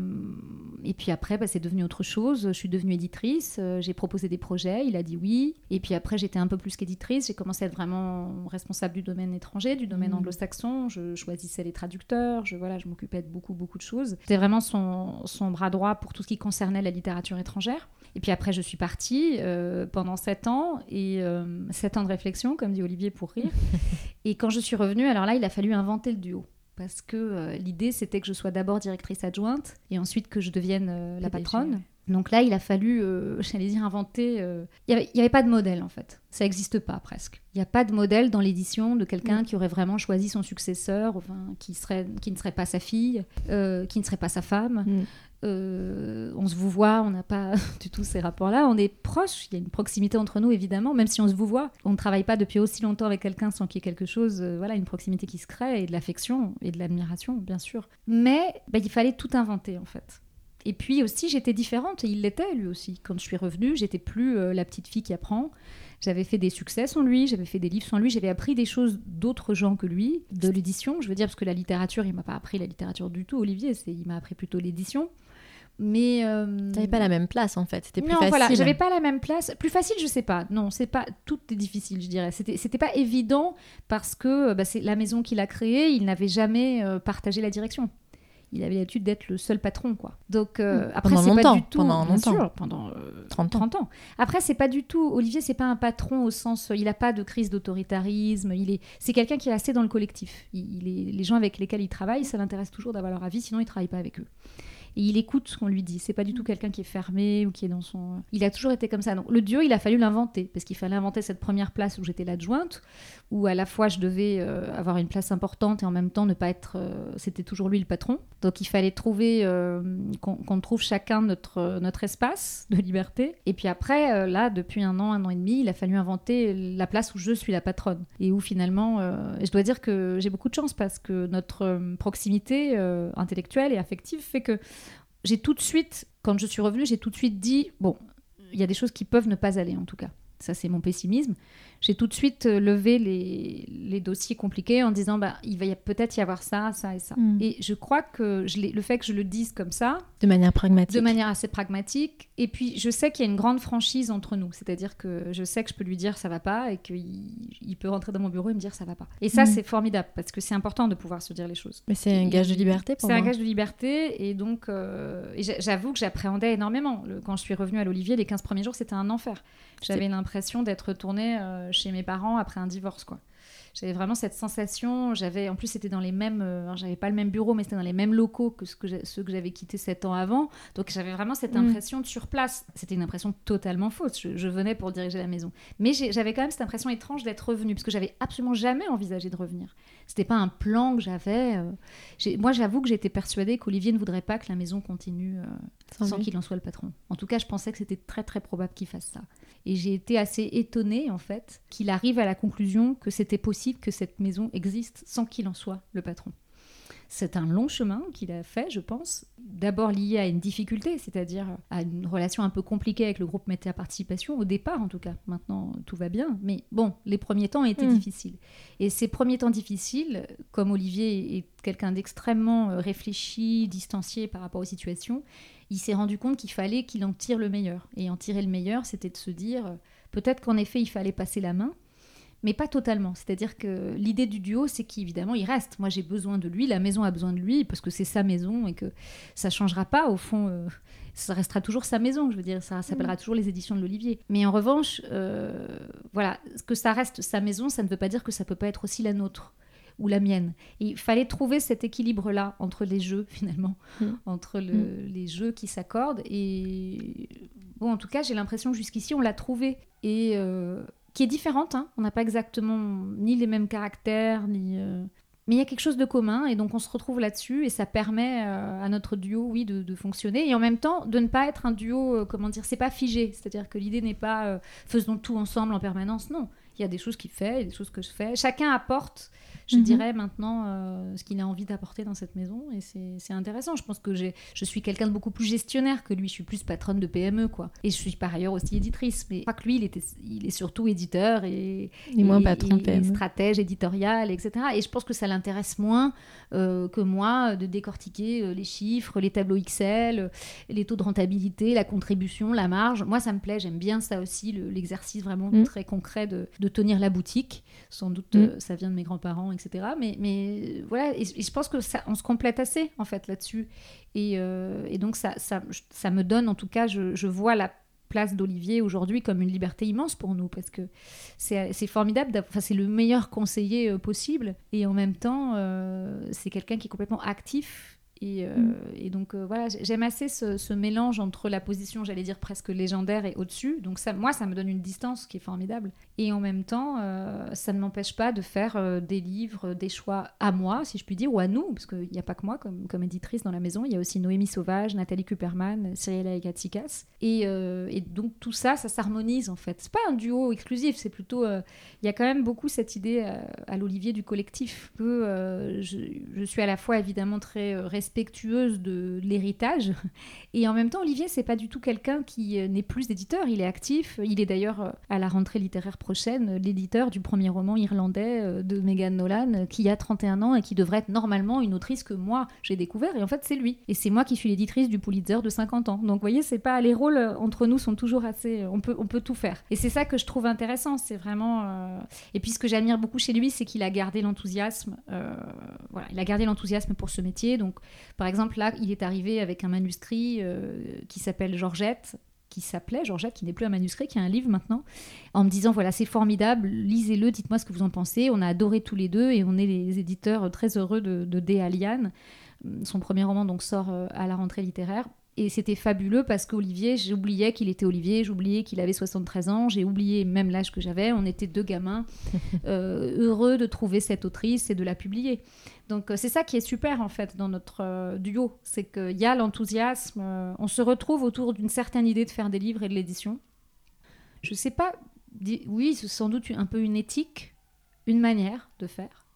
et puis après, bah, c'est devenu autre chose. Je suis devenue éditrice. euh, j'ai proposé des projets. Il a dit oui. Et puis après, j'étais un peu plus qu'éditrice. J'ai commencé à être vraiment responsable du domaine étranger, du domaine Mhm. anglo-saxon. Je choisissais les traducteurs. Je, voilà, je m'occupais de beaucoup, beaucoup de choses. C'était vraiment son, son bras droit pour tout ce qui concernait la littérature étrangère. Et puis après, je suis partie euh, pendant sept ans. Et euh, sept ans de réflexion, comme dit Olivier pour rire. et quand je suis revenue, alors là, il a fallu inventer le duo. Parce que euh, l'idée, c'était que je sois d'abord directrice adjointe et ensuite que je devienne la patronne. Donc là, il a fallu, euh, j'allais dire, inventer. euh, Il n'y avait, pas de modèle, en fait. Ça n'existe pas, presque. Il n'y a pas de modèle dans l'édition de quelqu'un qui aurait vraiment choisi son successeur, enfin, qui, serait, qui ne serait pas sa fille, euh, qui ne serait pas sa femme. Mm. Euh, on se vous voit, on n'a pas du tout ces rapports-là. On est proches, il y a une proximité entre nous, évidemment, même si on se vous voit. On ne travaille pas depuis aussi longtemps avec quelqu'un sans qu'il y ait quelque chose, euh, voilà, une proximité qui se crée, et de l'affection, et de l'admiration, bien sûr. Mais bah, il fallait tout inventer, en fait. Et puis aussi, j'étais différente, et il l'était lui aussi. Quand je suis revenue, j'étais plus euh, la petite fille qui apprend. J'avais fait des succès sans lui, j'avais fait des livres sans lui, j'avais appris des choses d'autres gens que lui, de l'édition, je veux dire, parce que la littérature, il m'a pas appris la littérature du tout, Olivier, il m'a appris plutôt l'édition. Mais. euh, T'avais pas la même place en fait, c'était plus non, facile. voilà, j'avais pas la même place. Plus facile, je sais pas. Non, c'est pas. Tout est difficile, je dirais. C'était, c'était pas évident parce que bah, c'est la maison qu'il a créée, il n'avait jamais euh, partagé la direction. Il avait l'habitude d'être le seul patron, quoi. Donc euh, Hmm. après, c'est pas du tout. pendant longtemps. sûr, pendant euh, 30 ans. 30 ans. Après, c'est pas du tout. Olivier, c'est pas un patron au sens. Il a pas de crise d'autoritarisme. Il est. C'est quelqu'un qui est assez dans le collectif. Il, il est, les gens avec lesquels il travaille, ça l'intéresse toujours d'avoir leur avis. Sinon, il travaille pas avec eux. Et il écoute ce qu'on lui dit. C'est pas du tout quelqu'un qui est fermé ou qui est dans son. Il a toujours été comme ça. Donc le duo, il a fallu l'inventer parce qu'il fallait inventer cette première place où j'étais l'adjointe, où à la fois je devais euh, avoir une place importante et en même temps ne pas être. euh, C'était toujours lui le patron. Donc il fallait trouver euh, qu'on trouve chacun notre notre espace de liberté. Et puis après, là, depuis un an, un an et demi, il a fallu inventer la place où je suis la patronne et où finalement, je dois dire que j'ai beaucoup de chance parce que notre proximité intellectuelle et affective fait que j'ai tout de suite, quand je suis revenue, j'ai tout de suite dit bon, il y a des choses qui peuvent ne pas aller en tout cas. Ça, c'est mon pessimisme. J'ai tout de suite euh, levé les, les dossiers compliqués en disant bah, il va peut-être y avoir ça, ça et ça. Mm. Et je crois que je le fait que je le dise comme ça, De manière pragmatique. de manière assez pragmatique. Et puis, je sais qu'il y a une grande franchise entre nous. C'est-à-dire que je sais que je peux lui dire ça va pas et qu'il il peut rentrer dans mon bureau et me dire ça va pas. Et ça, Mm. c'est formidable parce que c'est important de pouvoir se dire les choses. Mais c'est un gage de liberté pour C'est moi. un gage de liberté et donc euh, j'avoue que j'appréhendais énormément. Le- quand je suis revenue à l'Olivier, les 15 premiers jours, c'était un enfer. J'avais l'impression d'être retournée euh, chez mes parents après un divorce. quoi. J'avais vraiment cette sensation. J'avais, en plus, c'était dans les mêmes. Euh, j'avais pas le même bureau, mais c'était dans les mêmes locaux que, ce que ceux que j'avais quittés sept ans avant. Donc j'avais vraiment cette mm. impression de sur place. C'était une impression totalement fausse. Je, venais pour diriger la maison, mais j'avais quand même cette impression étrange d'être revenue, parce que j'avais absolument jamais envisagé de revenir. C'était pas un plan que j'avais. Euh. moi, j'avoue que j'étais persuadée qu'Olivier ne voudrait pas que la maison continue euh, sans, qu'il en soit le patron. En tout cas, je pensais que c'était très très probable qu'il fasse ça. Et j'ai été assez étonnée en fait qu'il arrive à la conclusion que c'était possible que cette maison existe sans qu'il en soit le patron. C'est un long chemin qu'il a fait, je pense. D'abord lié à une difficulté, c'est-à-dire à une relation un peu compliquée avec le groupe Météa Participation, au départ en tout cas. Maintenant, tout va bien. Mais bon, les premiers temps étaient hmm. difficiles. Et ces premiers temps difficiles, comme Olivier est quelqu'un d'extrêmement euh, réfléchi, distancié par rapport aux situations, il s'est rendu compte qu'il fallait qu'il en tire le meilleur. Et en tirer le meilleur, c'était de se dire, euh, peut-être qu'en effet, il fallait passer la main, mais pas totalement. C'est-à-dire que l'idée du duo, c'est qu'évidemment, il reste. Moi, j'ai besoin de lui, la maison a besoin de lui, parce que c'est sa maison et que ça changera pas. Au fond, euh, ça restera toujours sa maison, je veux dire, ça s'appellera mm. toujours les éditions de l'Olivier. Mais en revanche, euh, voilà, que ça reste sa maison, ça ne veut pas dire que ça peut pas être aussi la nôtre ou la mienne. il fallait trouver cet équilibre-là entre les jeux, finalement, mm. entre mm. les jeux qui s'accordent. Et bon, en tout cas, j'ai l'impression que jusqu'ici, on l'a trouvé. Et euh, qui est différente. Hein. On n'a pas exactement ni les mêmes caractères, ni. Euh, mais il y a quelque chose de commun et donc on se retrouve là-dessus et ça permet euh, à notre duo, oui, de, fonctionner et en même temps de ne pas être un duo, euh, comment dire, c'est pas figé. C'est-à-dire que l'idée n'est pas faisons tout ensemble en permanence. Non, il y a des choses qu'il fait, il y a des choses que je fais. Chacun apporte je mhm. dirais maintenant euh, ce qu'il a envie d'apporter dans cette maison. Et c'est intéressant. Je pense que je suis quelqu'un de beaucoup plus gestionnaire que lui. Je suis plus patronne de PME, quoi. Et je suis par ailleurs aussi éditrice. Mais je crois que lui, il, était, il est surtout éditeur et, et, moins patron et, stratège éditorial, etc. Et je pense que ça l'intéresse moins euh, que moi de décortiquer euh, les chiffres, les tableaux Excel, les taux de rentabilité, la contribution, la marge. Moi, ça me plaît. J'aime bien ça aussi, l'exercice vraiment mm. très concret de, de, tenir la boutique. Sans doute, mm. ça vient de mes grands-parents etc. Mais, mais voilà, et, je pense que ça, on se complète assez en fait là-dessus. Et, euh, et, donc ça, ça, ça, me donne, en tout cas, je, je vois la place d'Olivier aujourd'hui comme une liberté immense pour nous parce que c'est formidable, enfin, c'est le meilleur conseiller euh, possible et en même temps euh, c'est quelqu'un qui est complètement actif et, euh, mm. et, donc euh, voilà, j'aime assez ce, mélange entre la position, j'allais dire presque légendaire et au-dessus. Donc ça, moi, ça me donne une distance qui est formidable. Et en même temps, euh, ça ne m'empêche pas de faire des livres, des choix à moi, si je puis dire, ou à nous, parce qu'il n'y a pas que moi comme, comme, éditrice dans la maison. Il y a aussi Noémie Sauvage, Nathalie Kuperman, Cyrilla Egatsikas. Et, et donc tout ça, ça s'harmonise en fait. C'est pas un duo exclusif, c'est plutôt. il y a quand même beaucoup cette idée à, l'Olivier du collectif. Que je, je, suis à la fois évidemment très respectueuse de l'héritage. Et en même temps, Olivier, c'est pas du tout quelqu'un qui euh, n'est plus d'éditeur. Il est actif. Il est d'ailleurs euh, à la rentrée littéraire l'éditeur du premier roman irlandais euh, de Megan Nolan, qui a 31 ans et qui devrait être normalement une autrice que moi j'ai découvert. Et en fait, c'est lui. Et c'est moi qui suis l'éditrice du Pulitzer de 50 ans. Donc, vous voyez, c'est pas les rôles entre nous sont toujours assez. On peut, on peut tout faire. Et c'est ça que je trouve intéressant. C'est vraiment. Et puis, ce que j'admire beaucoup chez lui, c'est qu'il a gardé l'enthousiasme. voilà, il a gardé l'enthousiasme pour ce métier. Donc, par exemple, là, il est arrivé avec un manuscrit euh, qui s'appelle Georgette, qui s'appelait Georgette, qui n'est plus un manuscrit, qui est un livre maintenant, en me disant voilà, c'est formidable, lisez-le, dites-moi ce que vous en pensez. On a adoré tous les deux et on est les éditeurs très heureux de, de Son premier roman donc sort euh, à la rentrée littéraire. Et c'était fabuleux parce qu'Olivier, j'oubliais qu'il était Olivier, j'oubliais qu'il avait 73 ans, j'ai oublié même l'âge que j'avais. On était deux gamins euh, heureux de trouver cette autrice et de la publier. Donc euh, c'est ça qui est super en fait dans notre euh, duo, c'est qu'il y a l'enthousiasme, on se retrouve autour d'une certaine idée de faire des livres et de l'édition. Je ne sais pas, oui, c'est sans doute un peu une éthique, une manière de faire,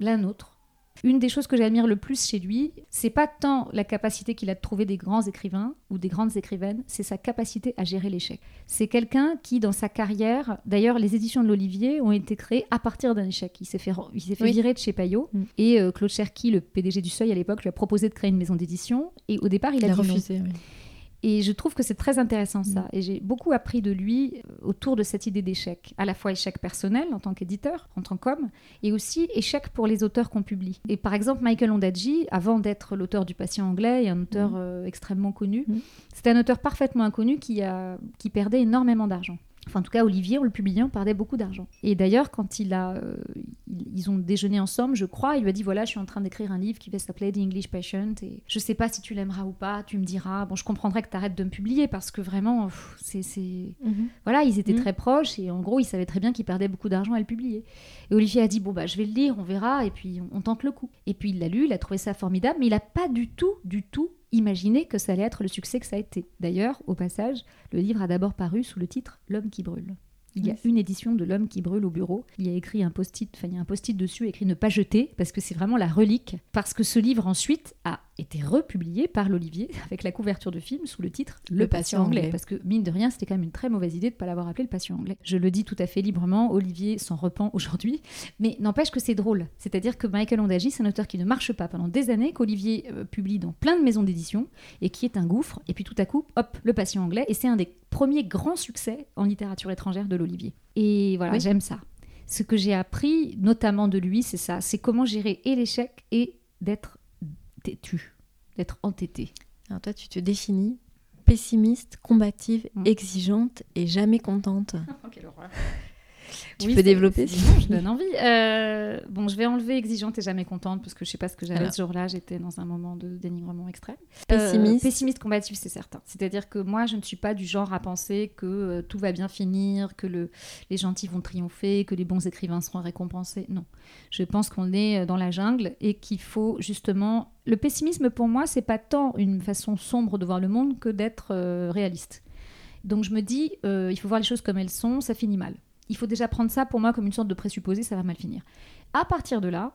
la nôtre une des choses que j'admire le plus chez lui, c'est pas tant la capacité qu'il a de trouver des grands écrivains ou des grandes écrivaines, c'est sa capacité à gérer l'échec. C'est quelqu'un qui, dans sa carrière, d'ailleurs, les éditions de l'Olivier ont été créées à partir d'un échec. Il s'est fait, il s'est fait virer de chez Payot mm. et euh, Claude Cherki, le PDG du Seuil à l'époque, lui a proposé de créer une maison d'édition et au départ, il, a, refusé. Et je trouve que c'est très intéressant ça. Mm. Et j'ai beaucoup appris de lui euh, autour de cette idée d'échec. À la fois échec personnel en tant qu'éditeur, en tant qu'homme, et aussi échec pour les auteurs qu'on publie. Et par exemple, Michael Ondaatje, avant d'être l'auteur du Patient anglais et un auteur mm. euh, extrêmement connu, mm. c'était un auteur parfaitement inconnu qui, a, qui perdait énormément d'argent. Enfin, en tout cas, Olivier, en le publiant, perdait beaucoup d'argent. Et d'ailleurs, quand il a, euh, ils ont déjeuné ensemble, je crois, il lui a dit voilà, je suis en train d'écrire un livre qui va s'appeler The English Patient. Et je sais pas si tu l'aimeras ou pas. Tu me diras. Bon, je comprendrais que tu arrêtes de me publier parce que vraiment, c'est, mhm. voilà, ils étaient mhm. très proches et en gros, ils savaient très bien qu'il perdait beaucoup d'argent à le publier. Et Olivier a dit bon bah, je vais le lire, on verra, et puis on, on tente le coup. Et puis il l'a lu, il a trouvé ça formidable, mais il a pas du tout, du tout imaginé que ça allait être le succès que ça a été. D'ailleurs, au passage, le livre a d'abord paru sous le titre L'homme qui brûle. Il y a une édition de L'homme qui brûle au bureau. Il y a écrit un post-it, enfin il y a un post-it dessus écrit ne pas jeter parce que c'est vraiment la relique. Parce que ce livre ensuite a été republié par l'Olivier avec la couverture de film sous le titre Le, patient, anglais. Parce que mine de rien, c'était quand même une très mauvaise idée de ne pas l'avoir appelé le patient anglais. Je le dis tout à fait librement, Olivier s'en repent aujourd'hui, mais n'empêche que c'est drôle. C'est-à-dire que Michael Ondagy, c'est un auteur qui ne marche pas pendant des années, qu'Olivier euh, publie dans plein de maisons d'édition et qui est un gouffre. Et puis tout à coup, hop, le patient anglais. Et c'est un des premiers grands succès en littérature étrangère de l'Olivier. Et voilà, j'aime ça. Ce que j'ai appris, notamment de lui, c'est ça c'est comment gérer et l'échec et d'être têtu, d'être entêté. Alors toi, tu te définis pessimiste, combative, mm. exigeante et jamais contente. Oh, quelle horreur. Tu peux développer Je donne envie. Euh, bon, je vais enlever exigeante et jamais contente parce que je sais pas ce que j'avais ce jour-là. J'étais dans un moment de dénigrement extrême. Pessimiste. Euh, pessimiste combatif, c'est certain. C'est-à-dire que moi, je ne suis pas du genre à penser que euh, tout va bien finir, que le, les gentils vont triompher, que les bons écrivains seront récompensés. Non. Je pense qu'on est dans la jungle et qu'il faut justement. Le pessimisme, pour moi, c'est pas tant une façon sombre de voir le monde que d'être réaliste. Donc je me dis, il faut voir les choses comme elles sont, ça finit mal il faut déjà prendre ça pour moi comme une sorte de présupposé, ça va mal finir. À partir de là,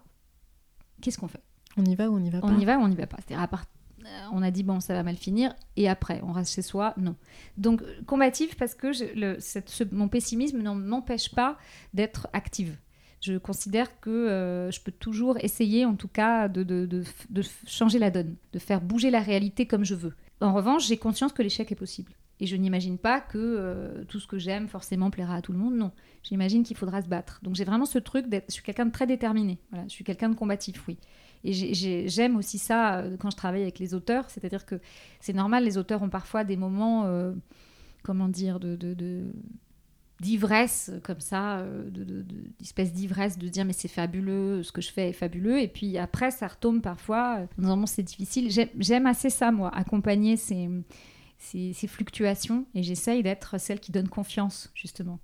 qu'est-ce qu'on fait? On y va ou on n'y va pas On y va ou on n'y va pas. C'est-à-dire, euh, on a dit bon, ça va mal finir, et après, on reste chez soi, non. Donc, combatif parce que mon pessimisme ne m'empêche pas d'être active. Je considère que euh, je peux toujours essayer, en tout cas, de, changer la donne, de faire bouger la réalité comme je veux. En revanche, j'ai conscience que l'échec est possible. Et je n'imagine pas que euh, tout ce que j'aime forcément plaira à tout le monde. Non, j'imagine qu'il faudra se battre. Donc j'ai vraiment ce truc d'être. Je suis quelqu'un de très déterminé. Voilà, je suis quelqu'un de combatif, oui. Et j'aime aussi ça euh, quand je travaille avec les auteurs. C'est-à-dire que c'est normal, les auteurs ont parfois des moments, euh, comment dire, d'ivresse comme ça, d'espèce d'ivresse de dire mais c'est fabuleux, ce que je fais est fabuleux, et puis après ça retombe parfois, normalement c'est difficile. J'aime assez ça moi, accompagner ces, ces, fluctuations et j'essaye d'être celle qui donne confiance, justement.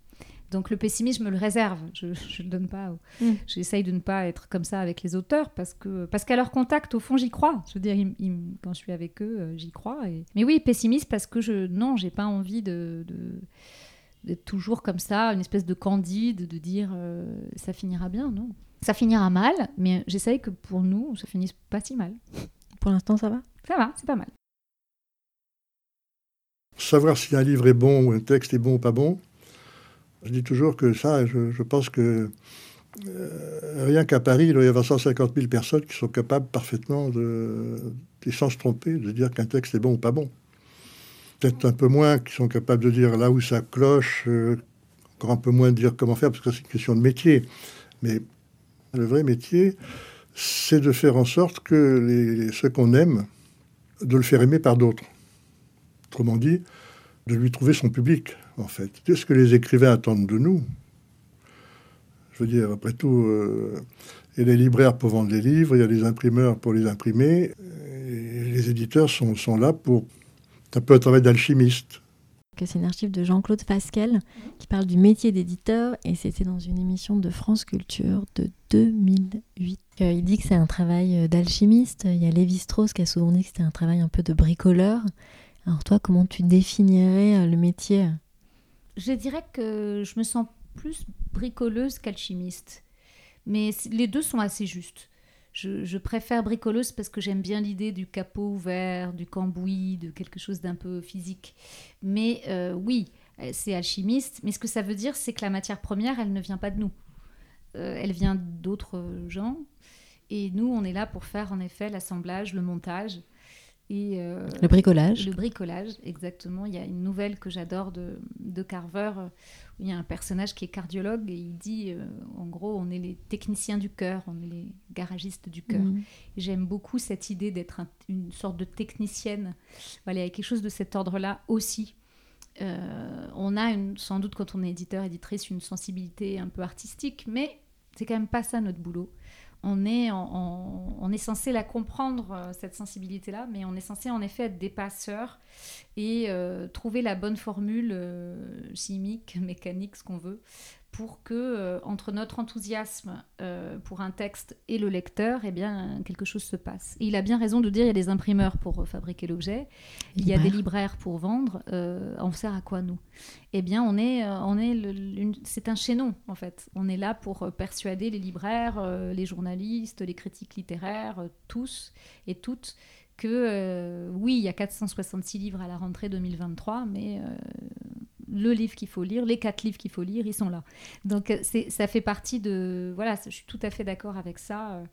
Donc le pessimisme, je me le réserve, je ne le donne pas. Mm. J'essaye de ne pas être comme ça avec les auteurs parce que parce qu'à leur contact, au fond, j'y crois. Je veux dire, quand je suis avec eux, euh, j'y crois. Et... Mais oui, pessimiste parce que je non, j'ai pas envie de, d'être toujours comme ça, une espèce de candide, de dire euh, ça finira bien, non. Ça finira mal, mais j'essaye que pour nous, ça finisse pas si mal. Pour l'instant, ça va? Ça va, c'est pas mal. Savoir si un livre est bon ou un texte est bon ou pas bon, je dis toujours que ça, je, pense que euh, rien qu'à Paris, il doit y avoir 150 000 personnes qui sont capables parfaitement de, sans se tromper, de dire qu'un texte est bon ou pas bon. Peut-être un peu moins qui sont capables de dire là où ça cloche, euh, encore un peu moins de dire comment faire, parce que c'est une question de métier. Mais le vrai métier, c'est de faire en sorte que les, ceux qu'on aime, de le faire aimer par d'autres. Autrement dit, de lui trouver son public, en fait. C'est ce que les écrivains attendent de nous? Je veux dire, après tout, euh, il y a des libraires pour vendre des livres, il y a des imprimeurs pour les imprimer, et les éditeurs sont, sont là pour... C'est un peu un travail d'alchimiste. C'est une archive de Jean-Claude Fasquelle qui parle du métier d'éditeur et c'était dans une émission de France Culture de 2008. Euh, il dit que c'est un travail euh, d'alchimiste. Il y a Lévi Strauss qui a souvent dit que c'était un travail un peu de bricoleur. Alors toi, comment tu définirais euh, le métier? Je dirais que je me sens plus bricoleuse qu'alchimiste. Mais les deux sont assez justes. Je, préfère bricoleuse parce que j'aime bien l'idée du capot ouvert, du cambouis, de quelque chose d'un peu physique. Mais euh, oui, euh, c'est alchimiste. Mais ce que ça veut dire, c'est que la matière première, elle ne vient pas de nous. elle vient d'autres gens. Et nous, on est là pour faire en effet l'assemblage, le montage. Et, euh, le bricolage. Le bricolage, exactement. Il y a une nouvelle que j'adore de, de, Carver, où il y a un personnage qui est cardiologue et il dit, euh, en gros, on est les techniciens du cœur, on est les garagistes du cœur. Mhm. J'aime beaucoup cette idée d'être une sorte de technicienne. Voilà, il y a quelque chose de cet ordre-là aussi. on a une, sans doute quand on est éditeur, éditrice, une sensibilité un peu artistique, mais c'est quand même pas ça notre boulot on est, censé la comprendre, euh, cette sensibilité-là, mais on est censé en effet être des passeurs et euh, trouver la bonne formule euh, chimique, mécanique, ce qu'on veut, pour que euh, entre notre enthousiasme euh, pour un texte et le lecteur, eh bien quelque chose se passe. Et il a bien raison de dire il y a des imprimeurs pour euh, fabriquer l'objet, il y a des libraires pour vendre. on sert à quoi nous? Eh bien, on est, on est, c'est un chaînon en fait. On est là pour persuader les libraires, les journalistes, les critiques littéraires, tous et toutes que oui, il y a 466 livres à la rentrée 2023, mais le livre qu'il faut lire, les quatre livres qu'il faut lire, ils sont là. Donc euh, ça fait partie de... Voilà, je suis tout à fait d'accord avec ça.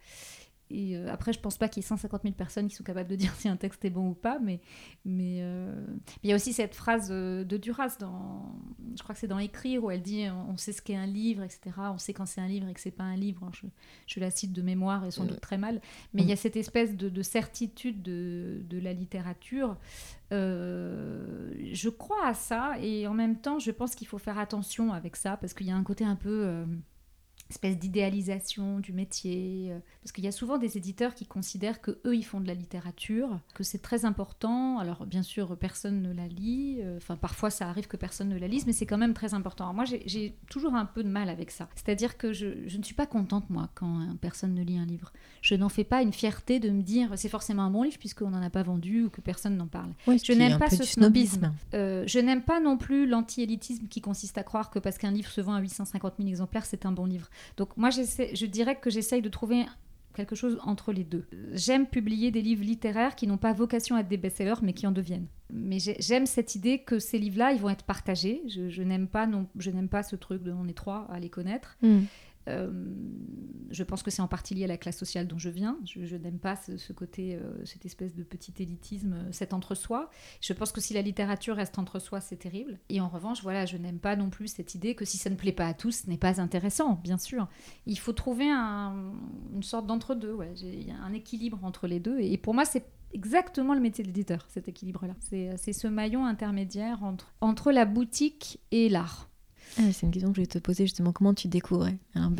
Euh, et euh, après, je pense pas qu'il y ait 150 000 personnes qui sont capables de dire si un texte est bon ou pas, mais mais il y a aussi cette phrase de Duras dans, je crois que c'est dans Écrire où elle dit on sait ce qu'est un livre, etc. On sait quand c'est un livre et que c'est pas un livre. Je, je, la cite de mémoire et sans doute très mal, mais il y a cette espèce de, de certitude de, de, la littérature euh, je crois à ça et en même temps, je pense qu'il faut faire attention avec ça parce qu'il y a un côté un peu euh, espèce d'idéalisation du métier. Euh, parce qu'il y a souvent des éditeurs qui considèrent que eux ils font de la littérature, que c'est très important. Alors bien sûr, personne ne la lit. Euh, enfin, parfois ça arrive que personne ne la lise, mais c'est quand même très important. Alors, moi, j'ai toujours un peu de mal avec ça. C'est-à-dire que je, ne suis pas contente moi quand personne ne lit un livre. Je n'en fais pas une fierté de me dire c'est forcément un bon livre puisqu'on n'en a pas vendu ou que personne n'en parle. je n'aime pas ce snobisme. Euh, je n'aime pas non plus l'anti-élitisme qui consiste à croire que parce qu'un livre se vend à 850 000 exemplaires, c'est un bon livre. Donc moi, je dirais que j'essaye de trouver quelque chose entre les deux. J'aime publier des livres littéraires qui n'ont pas vocation à être des best-sellers, mais qui en deviennent. Mais j'aime cette idée que ces livres-là, ils vont être partagés. Je, n'aime pas, je n'aime pas ce truc de on est trois à les connaître. Mm. Euh, je pense que c'est en partie lié à la classe sociale dont je viens. Je, n'aime pas ce, côté, euh, cette espèce de petit élitisme, euh, cet entre-soi. Je pense que si la littérature reste entre soi, c'est terrible. Et en revanche, voilà, je n'aime pas non plus cette idée que si ça ne plaît pas à tous, ce n'est pas intéressant, bien sûr. Il faut trouver une sorte d'entre-deux. Y a un équilibre entre les deux. Et, pour moi, c'est exactement le métier d'éditeur, cet équilibre-là. C'est ce maillon intermédiaire entre, entre la boutique et l'art. Ah, c'est une question que je vais te poser justement. Comment tu découvrais un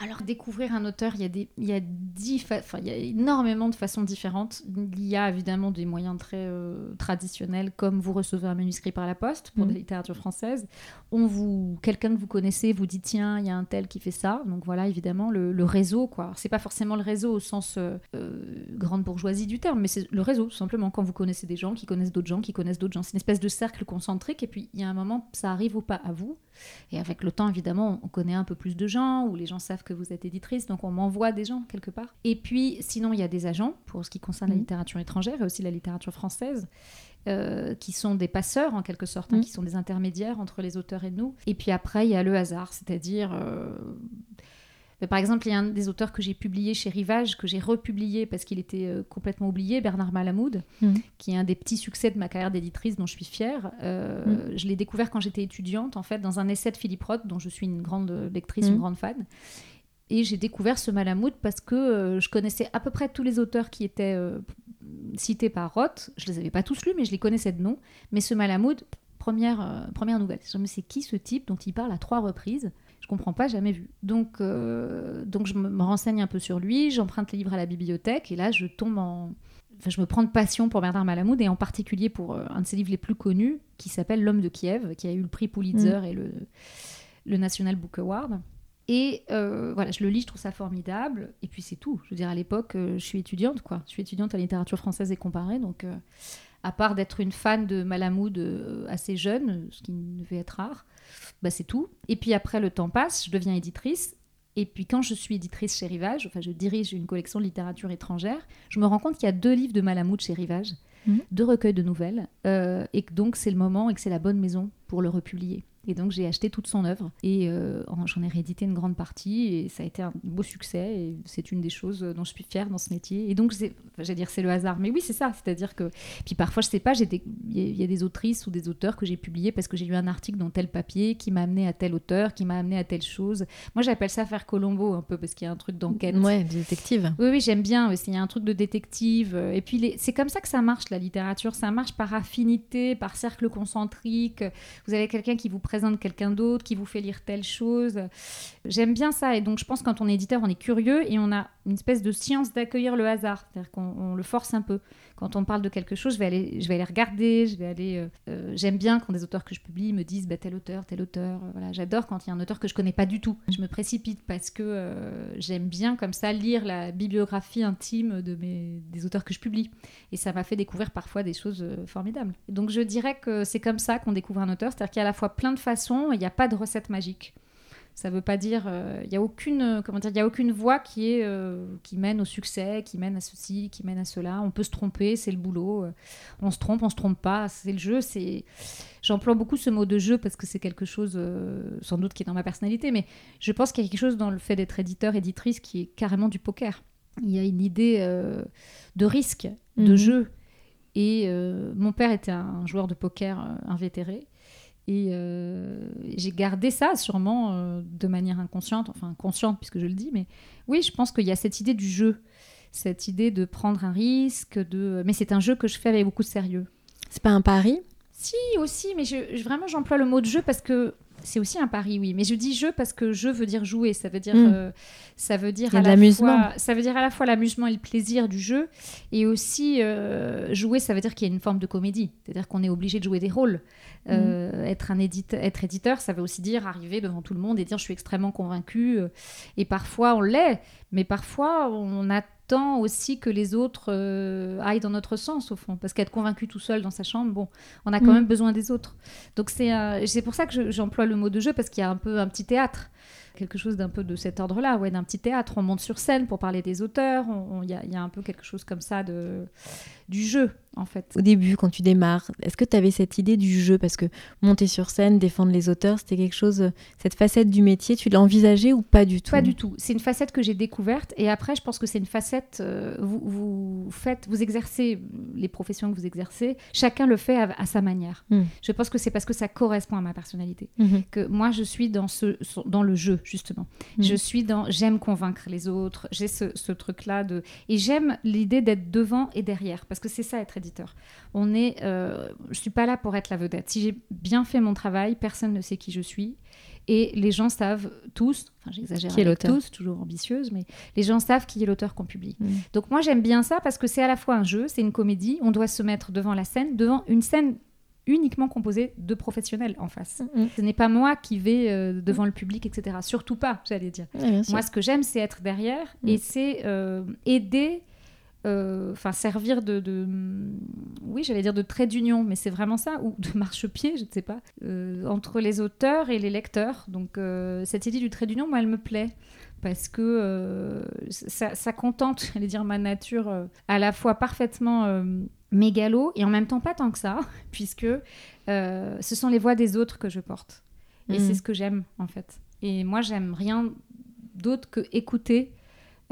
alors découvrir un auteur, il y a, des, il y a, dix enfin, il y a énormément de façons différentes. Il y a évidemment des moyens très euh, traditionnels, comme vous recevez un manuscrit par la poste pour mmh. la littérature française. On vous, quelqu'un que vous connaissez vous dit tiens, il y a un tel qui fait ça. Donc voilà, évidemment le, réseau quoi. C'est pas forcément le réseau au sens euh, euh, grande bourgeoisie du terme, mais c'est le réseau tout simplement. Quand vous connaissez des gens qui connaissent d'autres gens qui connaissent d'autres gens, c'est une espèce de cercle concentrique. Et puis il y a un moment, ça arrive ou pas à vous. Et avec le temps, évidemment, on connaît un peu plus de gens, ou les gens savent que vous êtes éditrice, donc on m'envoie des gens quelque part. Et puis, sinon, il y a des agents, pour ce qui concerne la mhm. littérature étrangère et aussi la littérature française. Euh, qui sont des passeurs en quelque sorte, hein, mhm. qui sont des intermédiaires entre les auteurs et nous. Et puis après, il y a le hasard, c'est-à-dire euh, par exemple, il y a un des auteurs que j'ai publié chez Rivage, que j'ai republié parce qu'il était euh, complètement oublié, Bernard Malamoud, mm. qui est un des petits succès de ma carrière d'éditrice dont je suis fière. Euh, mm. Je l'ai découvert quand j'étais étudiante, en fait, dans un essai de Philippe Roth, dont je suis une grande lectrice, une grande fan. Et j'ai découvert ce Malamoud parce que euh, je connaissais à peu près tous les auteurs qui étaient cités par Roth. Je les avais pas tous lus, mais je les connaissais de nom. Mais ce Malamoud, première, première nouvelle. Je me sais qui ce type dont il parle à trois reprises? Je comprends pas, jamais vu. Donc, euh, donc je me, renseigne un peu sur lui, j'emprunte les livres à la bibliothèque et là je tombe en, enfin, je me prends de passion pour Bernard Malamud et en particulier pour euh, un de ses livres les plus connus qui s'appelle L'homme de Kiev, qui a eu le prix Pulitzer mm. et le, le National Book Award. Et euh, voilà, je le lis, je trouve ça formidable. Et puis c'est tout. Je veux dire, à l'époque, je suis étudiante, quoi. Je suis étudiante à littérature française et comparée, donc à part d'être une fan de Malamud assez jeune, ce qui devait être rare, bah, c'est tout. Et puis après, le temps passe, je deviens éditrice. Et puis quand je suis éditrice chez Rivage, enfin je dirige une collection de littérature étrangère, je me rends compte qu'il y a deux livres de Malamud chez Rivage, mhm. deux recueils de nouvelles, euh, et que donc c'est le moment et que c'est la bonne maison pour le republier. Et donc j'ai acheté toute son œuvre et euh, j'en ai réédité une grande partie et ça a été un beau succès et c'est une des choses dont je suis fière dans ce métier. Et donc j'allais dire c'est le hasard, mais oui c'est ça, c'est-à-dire que puis parfois je sais pas, il y, a des autrices ou des auteurs que j'ai publiés parce que j'ai lu un article dans tel papier qui m'a amené à tel auteur, qui m'a amené à telle chose. Moi j'appelle ça faire Colombo un peu parce qu'il y a un truc d'enquête. Ouais, détective. Oui oui j'aime bien aussi, il y a un truc de détective et puis c'est comme ça que ça marche la littérature, ça marche par affinité, par cercle concentrique. Vous avez quelqu'un qui vous présente quelqu'un d'autre, qui vous fait lire telle chose. J'aime bien ça. Et donc, je pense quand on est éditeur, on est curieux et on a une espèce de science d'accueillir le hasard. C'est-à-dire qu'on le force un peu. Quand on parle de quelque chose, je vais aller, je vais aller regarder. Je vais aller. Euh, euh, j'aime bien quand des auteurs que je publie me disent bah, tel auteur, tel auteur. Voilà, j'adore quand il y a un auteur que je connais pas du tout. Je me précipite parce que euh, j'aime bien comme ça lire la bibliographie intime de mes, des auteurs que je publie. Et ça m'a fait découvrir parfois des choses formidables. Donc je dirais que c'est comme ça qu'on découvre un auteur, c'est-à-dire qu'il y a à la fois plein de façons, il n'y a pas de recette magique. Ça ne veut pas dire, il euh, n'y a aucune, euh, comment dire, il y a aucune voie qui est, euh, qui mène au succès, qui mène à ceci, qui mène à cela. On peut se tromper, c'est le boulot. on se trompe, on se trompe pas, c'est le jeu. C'est, j'emploie beaucoup ce mot de jeu parce que c'est quelque chose, sans doute, qui est dans ma personnalité, mais je pense qu'il y a quelque chose dans le fait d'être éditeur, éditrice, qui est carrément du poker. Il y a une idée de risque, de mhm. jeu. Et mon père était un joueur de poker invétéré. Et euh, j'ai gardé ça sûrement euh, de manière inconsciente, enfin consciente puisque je le dis, mais oui, je pense qu'il y a cette idée du jeu, cette idée de prendre un risque, de... mais c'est un jeu que je fais avec beaucoup de sérieux. C'est pas un pari? Si, aussi, mais je, vraiment j'emploie le mot de jeu parce que c'est aussi un pari, oui. Mais je dis jeu parce que jeu veut dire jouer. Ça veut dire, hmm. euh, ça veut dire à la fois, ça veut dire à la fois l'amusement et le plaisir du jeu, et aussi jouer. Ça veut dire qu'il y a une forme de comédie. C'est-à-dire qu'on est obligé de jouer des rôles. Euh, être, un éditeur, être éditeur, ça veut aussi dire arriver devant tout le monde et dire je suis extrêmement convaincu. Euh, et parfois on l'est, mais parfois on attend aussi que les autres euh, aillent dans notre sens au fond. Parce qu'être convaincu tout seul dans sa chambre, bon, on a quand mm. même besoin des autres. Donc c'est pour ça que j'emploie le mot de jeu parce qu'il y a un peu un petit théâtre quelque chose d'un peu de cet ordre-là, ouais, d'un petit théâtre. On monte sur scène pour parler des auteurs. Il y, y, a un peu quelque chose comme ça de, du jeu en fait. Au début, quand tu démarres, est-ce que tu avais cette idée du jeu? Parce que monter sur scène, défendre les auteurs, c'était quelque chose, euh, cette facette du métier, tu l'as envisagé ou pas du tout? Pas du tout. C'est une facette que j'ai découverte et après, je pense que c'est une facette, euh, vous, vous, faites, vous exercez les professions que vous exercez, chacun le fait à, sa manière. Hmm. Je pense que c'est parce que ça correspond à ma personnalité. Hmm. Que moi, je suis dans, ce, dans le jeu, justement. Hmm. Je suis dans, j'aime convaincre les autres, j'ai ce, ce truc-là de... Et j'aime l'idée d'être devant et derrière, parce que c'est ça être éditeur. On est, euh, je suis pas là pour être la vedette. Si j'ai bien fait mon travail, personne ne sait qui je suis. Et les gens savent tous, enfin j'exagère qui est l'auteur tous, toujours ambitieuse, mais les gens savent qui est l'auteur qu'on publie. Mm. Donc moi j'aime bien ça parce que c'est à la fois un jeu, c'est une comédie, on doit se mettre devant la scène, devant une scène uniquement composée de professionnels en face. Mm, mm. Ce n'est pas moi qui vais euh, devant le public, etc. Surtout pas, j'allais dire. moi ce que j'aime c'est être derrière et c'est euh, aider euh, enfin servir de, oui j'allais dire de trait d'union mais c'est vraiment ça ou de marchepied je ne sais pas euh, entre les auteurs et les lecteurs. Donc euh, cette idée du trait d'union moi elle me plaît parce que ça, ça, contente j'allais dire ma nature à la fois parfaitement mégalo et en même temps pas tant que ça puisque ce sont les voix des autres que je porte. Et c'est mmh. ce que j'aime en fait. Et moi j'aime rien d'autre que écouter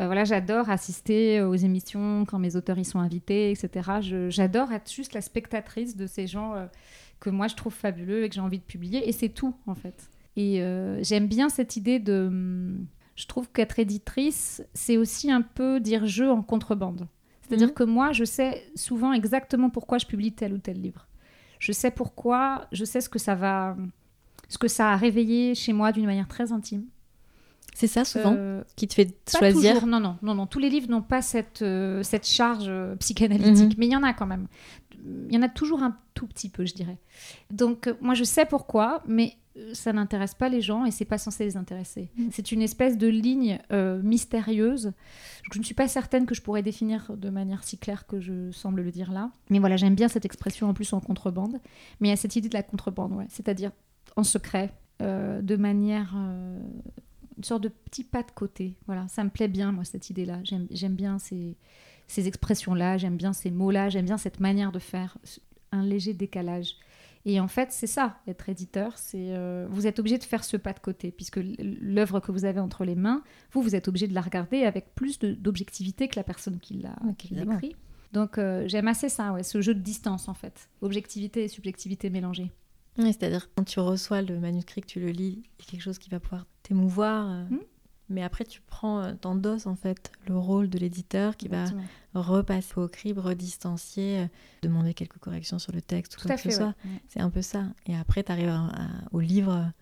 euh, voilà, j'adore assister aux émissions quand mes auteurs y sont invités, etc. J'adore être juste la spectatrice de ces gens euh, que moi je trouve fabuleux et que j'ai envie de publier. Et c'est tout, en fait. Et euh, j'aime bien cette idée de. Hum, je trouve qu'être éditrice, c'est aussi un peu dire jeu en contrebande. C'est-à-dire mhm. que moi, je sais souvent exactement pourquoi je publie tel ou tel livre. Je sais pourquoi, je sais ce que ça va, ce que ça a réveillé chez moi d'une manière très intime. C'est ça souvent euh, qui te fait choisir toujours, non, non, non, non. Tous les livres n'ont pas cette, euh, cette charge euh, psychanalytique, mhm. mais il y en a quand même. Il y en a toujours un tout petit peu, je dirais. Donc moi, je sais pourquoi, mais ça n'intéresse pas les gens et c'est pas censé les intéresser. Mhm. C'est une espèce de ligne mystérieuse. Je ne suis pas certaine que je pourrais définir de manière si claire que je semble le dire là. Mais voilà, j'aime bien cette expression en plus en contrebande. Mais il y a cette idée de la contrebande, ouais. c'est-à-dire en secret, de manière une sorte de petit pas de côté. Voilà, ça me plaît bien, moi, cette idée-là. J'aime bien ces, ces expressions-là, j'aime bien ces mots-là, j'aime bien cette manière de faire, un léger décalage. Et en fait, c'est ça, être éditeur. C'est euh, vous êtes obligé de faire ce pas de côté, puisque l'œuvre que vous avez entre les mains, vous, vous êtes obligé de la regarder avec plus d'objectivité que la personne qui l'a écrit. Donc euh, j'aime assez ça, ouais, ce jeu de distance en fait, objectivité et subjectivité mélangées. C'est-à-dire quand tu reçois le manuscrit, que tu le lis, il y a quelque chose qui va pouvoir t'émouvoir. Euh, hmm. Mais après, tu prends, euh, t'endosses en fait le rôle de l'éditeur qui va repasser au crible, redistancier, euh, demander quelques corrections sur le texte, tout, que ce C'est un peu ça. Et après, tu arrives au livre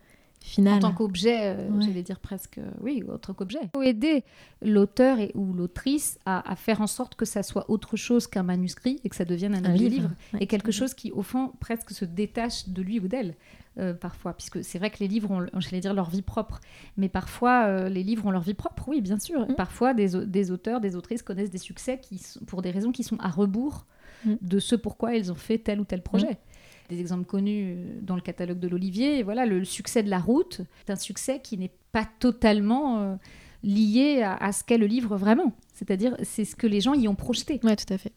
en tant qu'objet, euh, j'allais dire presque, euh, oui, en tant qu'objet. Il faut aider l'auteur ou l'autrice à, faire en sorte que ça soit autre chose qu'un manuscrit et que ça devienne un, livre, et quelque chose qui, au fond, presque se détache de lui ou d'elle. Euh, parfois, puisque c'est vrai que les livres ont, j'allais dire, leur vie propre, mais parfois les livres ont leur vie propre, oui, bien sûr. Mm. Parfois, des, auteurs, des autrices connaissent des succès qui, pour des raisons qui sont à rebours mm. de ce pourquoi ils ont fait tel ou tel projet. Des exemples connus euh, dans le catalogue de l'Olivier. Voilà, le, succès de la route est un succès qui n'est pas totalement euh, lié à, ce qu'est le livre vraiment. C'est-à-dire, c'est ce que les gens y ont projeté. Oui, tout à fait.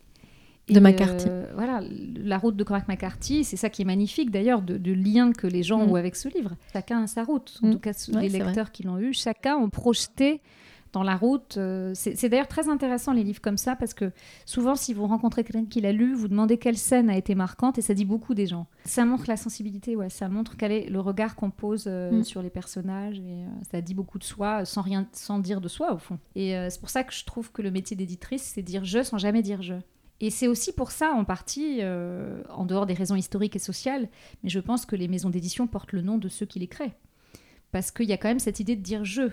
De McCarthy. Euh, voilà, la route de Cormac McCarthy, c'est ça qui est magnifique d'ailleurs, de, lien que les gens mm. ont avec ce livre. Chacun a sa route. En mm. tout cas, les lecteurs qui l'ont eu, chacun ont projeté dans la route. Euh, c'est d'ailleurs très intéressant les livres comme ça parce que souvent si vous rencontrez quelqu'un qui l'a lu, vous demandez quelle scène a été marquante et ça dit beaucoup des gens. Ça montre la sensibilité, ouais, ça montre quel est le regard qu'on pose euh, mm. sur les personnages et euh, ça dit beaucoup de soi sans rien, sans dire de soi au fond. Et c'est pour ça que je trouve que le métier d'éditrice c'est dire je sans jamais dire je. Et c'est aussi pour ça, en partie, en dehors des raisons historiques et sociales, mais je pense que les maisons d'édition portent le nom de ceux qui les créent. Parce qu'il y a quand même cette idée de dire je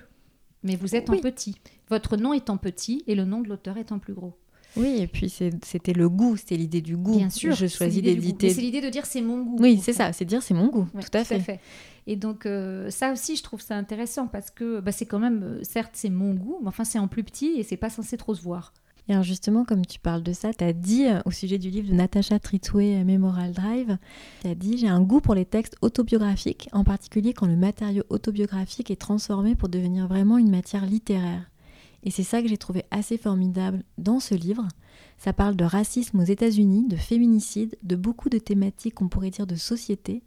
mais vous êtes en petit. Votre nom est en petit et le nom de l'auteur est en plus gros. Oui, et puis c'était le goût, c'était l'idée du goût. Bien sûr, je choisis d'éditer. C'est l'idée de dire c'est mon goût. Oui, c'est ça, c'est dire c'est mon goût, tout, à fait. Et donc euh, ça aussi, je trouve ça intéressant parce que bah, c'est quand même, euh, certes c'est mon goût, mais enfin c'est en plus petit et c'est pas censé trop se voir. Alors justement, comme tu parles de ça, tu as dit euh, au sujet du livre de Natasha Tritway, euh, Memorial Drive, tu as dit j'ai un goût pour les textes autobiographiques, en particulier quand le matériau autobiographique est transformé pour devenir vraiment une matière littéraire. Et c'est ça que j'ai trouvé assez formidable dans ce livre. Ça parle de racisme aux États-Unis, de féminicide, de beaucoup de thématiques qu'on pourrait dire de société,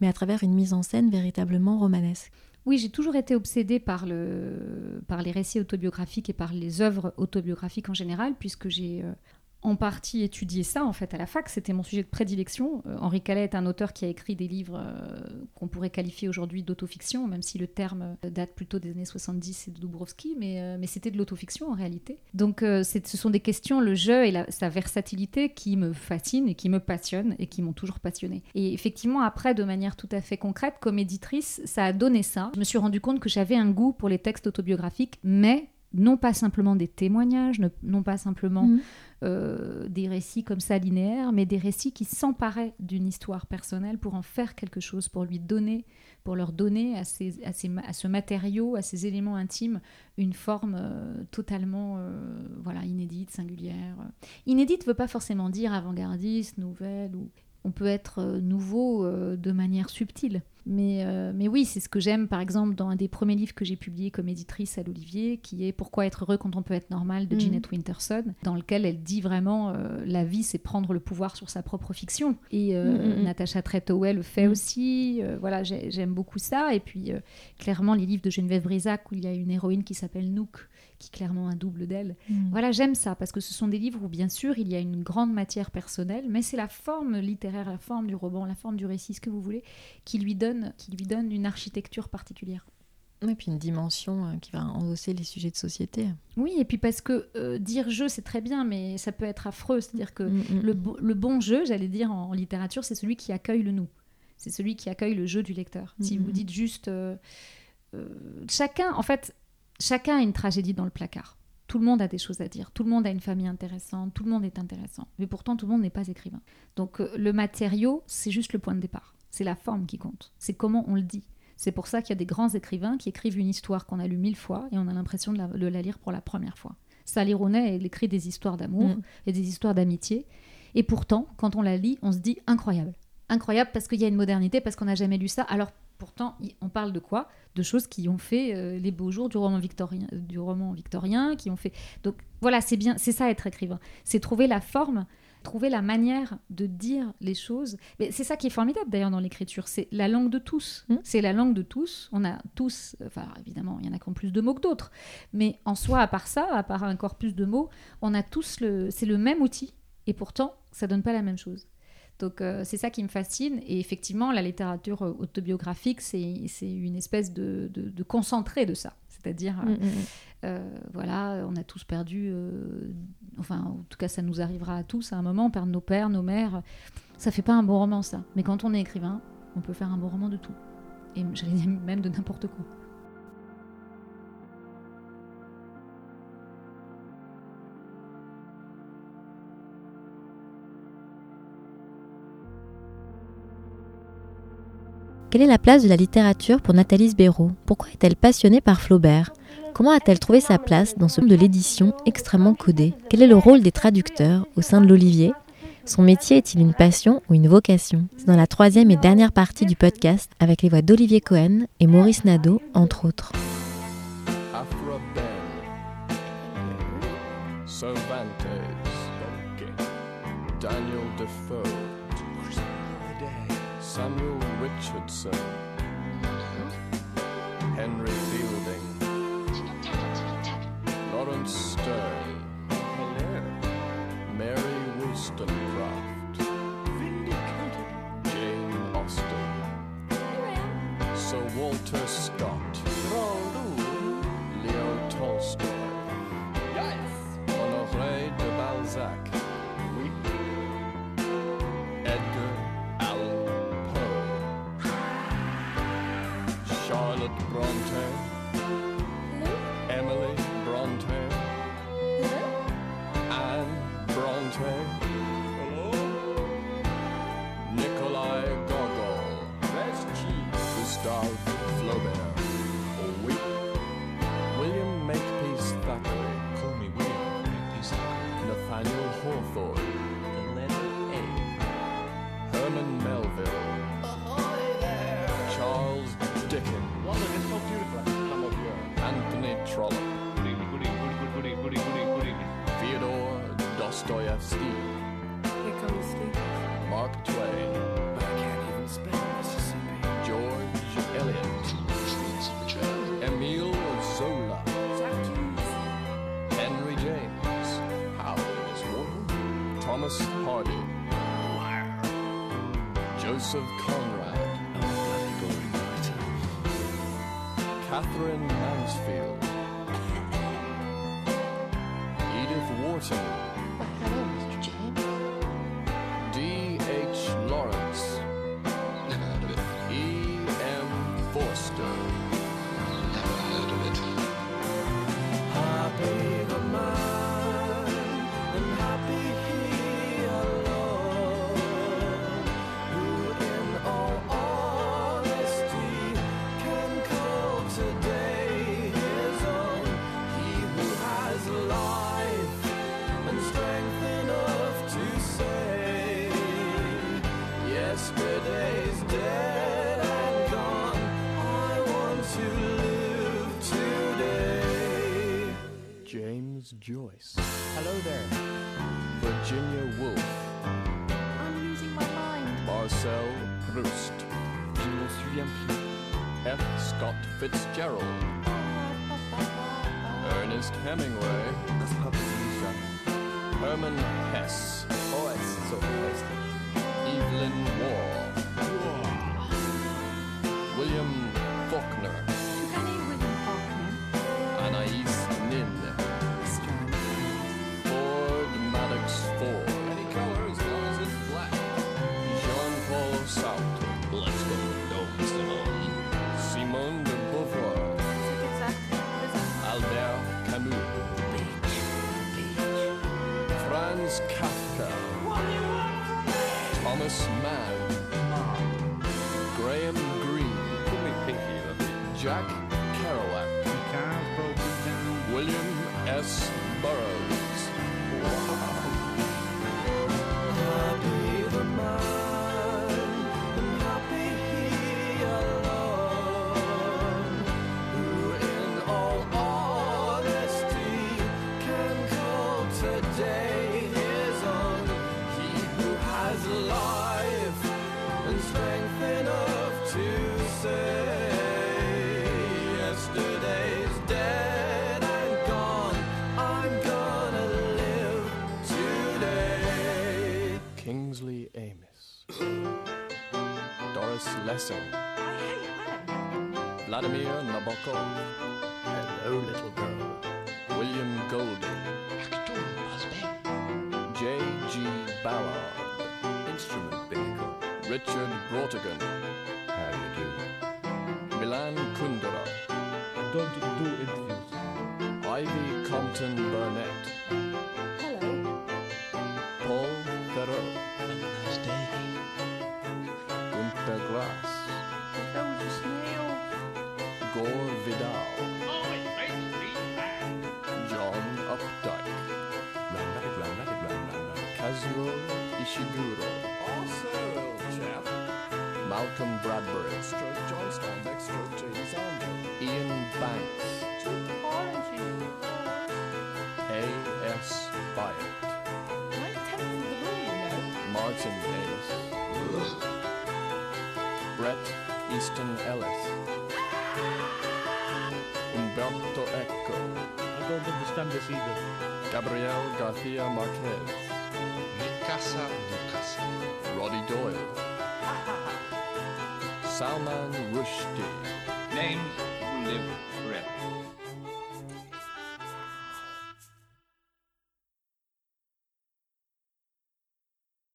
mais à travers une mise en scène véritablement romanesque. Oui, j'ai toujours été obsédée par, le, par les récits autobiographiques et par les œuvres autobiographiques en général, puisque j'ai euh, en partie étudié ça en fait à la fac, c'était mon sujet de prédilection. Euh, Henri Calais est un auteur qui a écrit des livres euh, qu'on pourrait qualifier aujourd'hui d'autofiction, même si le terme euh, date plutôt des années 70 et de Dubrovski, mais, mais c'était de l'autofiction en réalité. Donc ce sont des questions, le jeu et sa versatilité qui me fascinent et qui me passionnent et qui m'ont toujours passionnée. Et effectivement après, de manière tout à fait concrète, comme éditrice, ça a donné ça. Je me suis rendu compte que j'avais un goût pour les textes autobiographiques, mais non pas simplement des témoignages, non pas simplement mmh. euh, des récits comme ça linéaires, mais des récits qui s'emparaient d'une histoire personnelle pour en faire quelque chose, pour lui donner, pour leur donner à, ces, à, ce matériau, à ces éléments intimes, une forme euh, totalement euh, voilà, inédite, singulière. Inédite ne veut pas forcément dire avant-gardiste, nouvelle ou on peut être euh, nouveau euh, de manière subtile. Mais, euh, mais oui, c'est ce que j'aime, par exemple, dans un des premiers livres que j'ai publié comme éditrice à l'Olivier, qui est Pourquoi être heureux quand on peut être normal de Jeanette mhm. Winterson, dans lequel elle dit vraiment la vie, c'est prendre le pouvoir sur sa propre fiction. Et mhm, mhm, Natacha Tretowell le fait aussi. voilà, j'aime beaucoup ça. Et puis, clairement, les livres de Geneviève Brisac, où il y a une héroïne qui s'appelle Nook, qui clairement un double d'elle. Mm. Voilà, j'aime ça parce que ce sont des livres où bien sûr il y a une grande matière personnelle, mais c'est la forme littéraire, la forme du roman, la forme du récit, ce que vous voulez, qui lui donne, qui lui donne une architecture particulière. Et puis une dimension euh, qui va endosser les sujets de société. Oui, et puis parce que euh, dire jeu, c'est très bien, mais ça peut être affreux. C'est-à-dire que mm, mm, le, le, bon jeu, j'allais dire en, littérature, c'est celui qui accueille le nous. C'est celui qui accueille le jeu du lecteur. Si vous dites juste... Euh, chacun, en fait, Chacun a une tragédie dans le placard. Tout le monde a des choses à dire, tout le monde a une famille intéressante, tout le monde est intéressant. Mais pourtant, tout le monde n'est pas écrivain. Donc euh, le matériau, c'est juste le point de départ. C'est la forme qui compte. C'est comment on le dit. C'est pour ça qu'il y a des grands écrivains qui écrivent une histoire qu'on a lue mille fois et on a l'impression de, la, lire pour la première fois. Sally Rooney, elle écrit des histoires d'amour mm. et des histoires d'amitié. Et pourtant, quand on la lit, on se dit incroyable. Incroyable parce qu'il y a une modernité, parce qu'on n'a jamais lu ça. Alors pourtant, on parle de quoi? De choses qui ont fait euh, les beaux jours du roman victorien, du roman victorien, qui ont fait. Donc voilà, c'est bien, c'est ça être écrivain, c'est trouver la forme trouver la manière de dire les choses. Mais c'est ça qui est formidable d'ailleurs dans l'écriture, c'est la langue de tous. Mm. C'est la langue de tous. On a tous, enfin évidemment, il y en a qui ont plus de mots que d'autres, mais en soi, à part ça, à part un corpus de mots, on a tous le, c'est le même outil, et pourtant, ça donne pas la même chose. Donc euh, c'est ça qui me fascine. Et effectivement, la littérature euh, autobiographique, c'est une espèce de, de, de concentré de ça. C'est-à-dire, Mm, mm, mm. euh, voilà, on a tous perdu, euh, enfin, en tout cas, ça nous arrivera à tous à un moment, perdre nos pères, nos mères. Ça fait pas un bon roman, ça. Mais quand on est écrivain, on peut faire un bon roman de tout. Et j'allais dire même de n'importe quoi. Quelle est la place de la littérature pour Nathalie Béraud Pourquoi est-elle passionnée par Flaubert? Comment a-t-elle trouvé sa place dans ce monde de l'édition extrêmement codé? Quel est le rôle des traducteurs au sein de l'Olivier? Son métier est-il une passion ou une vocation? C'est dans la troisième et dernière partie du podcast avec les voix d'Olivier Cohen et Maurice Nadeau, entre autres. Richardson, Henry Fielding, Lawrence Stern, Mary Wollstonecraft, Jane Austen, Sir Walter Scott, Leo Tolstoy, Honoré de Balzac, wrong turn. Of Conrad. and bloody boring writer. Catherine Joyce. Hello there. Virginia Woolf. I'm losing my mind. Marcel Proust. Je ne me souviens plus. F. Scott Fitzgerald. Ernest Hemingway. Das Papa Lisa. Herman Hesse. Oh, es ist so this man. Lessing, Vladimir Nabokov, Hello, little girl. William Golding, J.G. Ballard, Instrument vehicle. Richard Brotigan, How do you do? Milan Kundera, I don't do interviews. Ivy Compton Burnett, ram. Kazuo Ishiguro, Also, old chap. Malcolm Bradbury, Stroke John Steinbeck, stroke J.D. Salinger. Ian Banks, Two oranges. A.S. Byatt, Nine tenths of the room, you know. Martin Amis, Brett Easton Ellis, Umberto Eco, I don't understand this either. Gabriel Garcia Marquez, Mikasa Mukasa. Roddy Doyle, Salman Rushdie, Name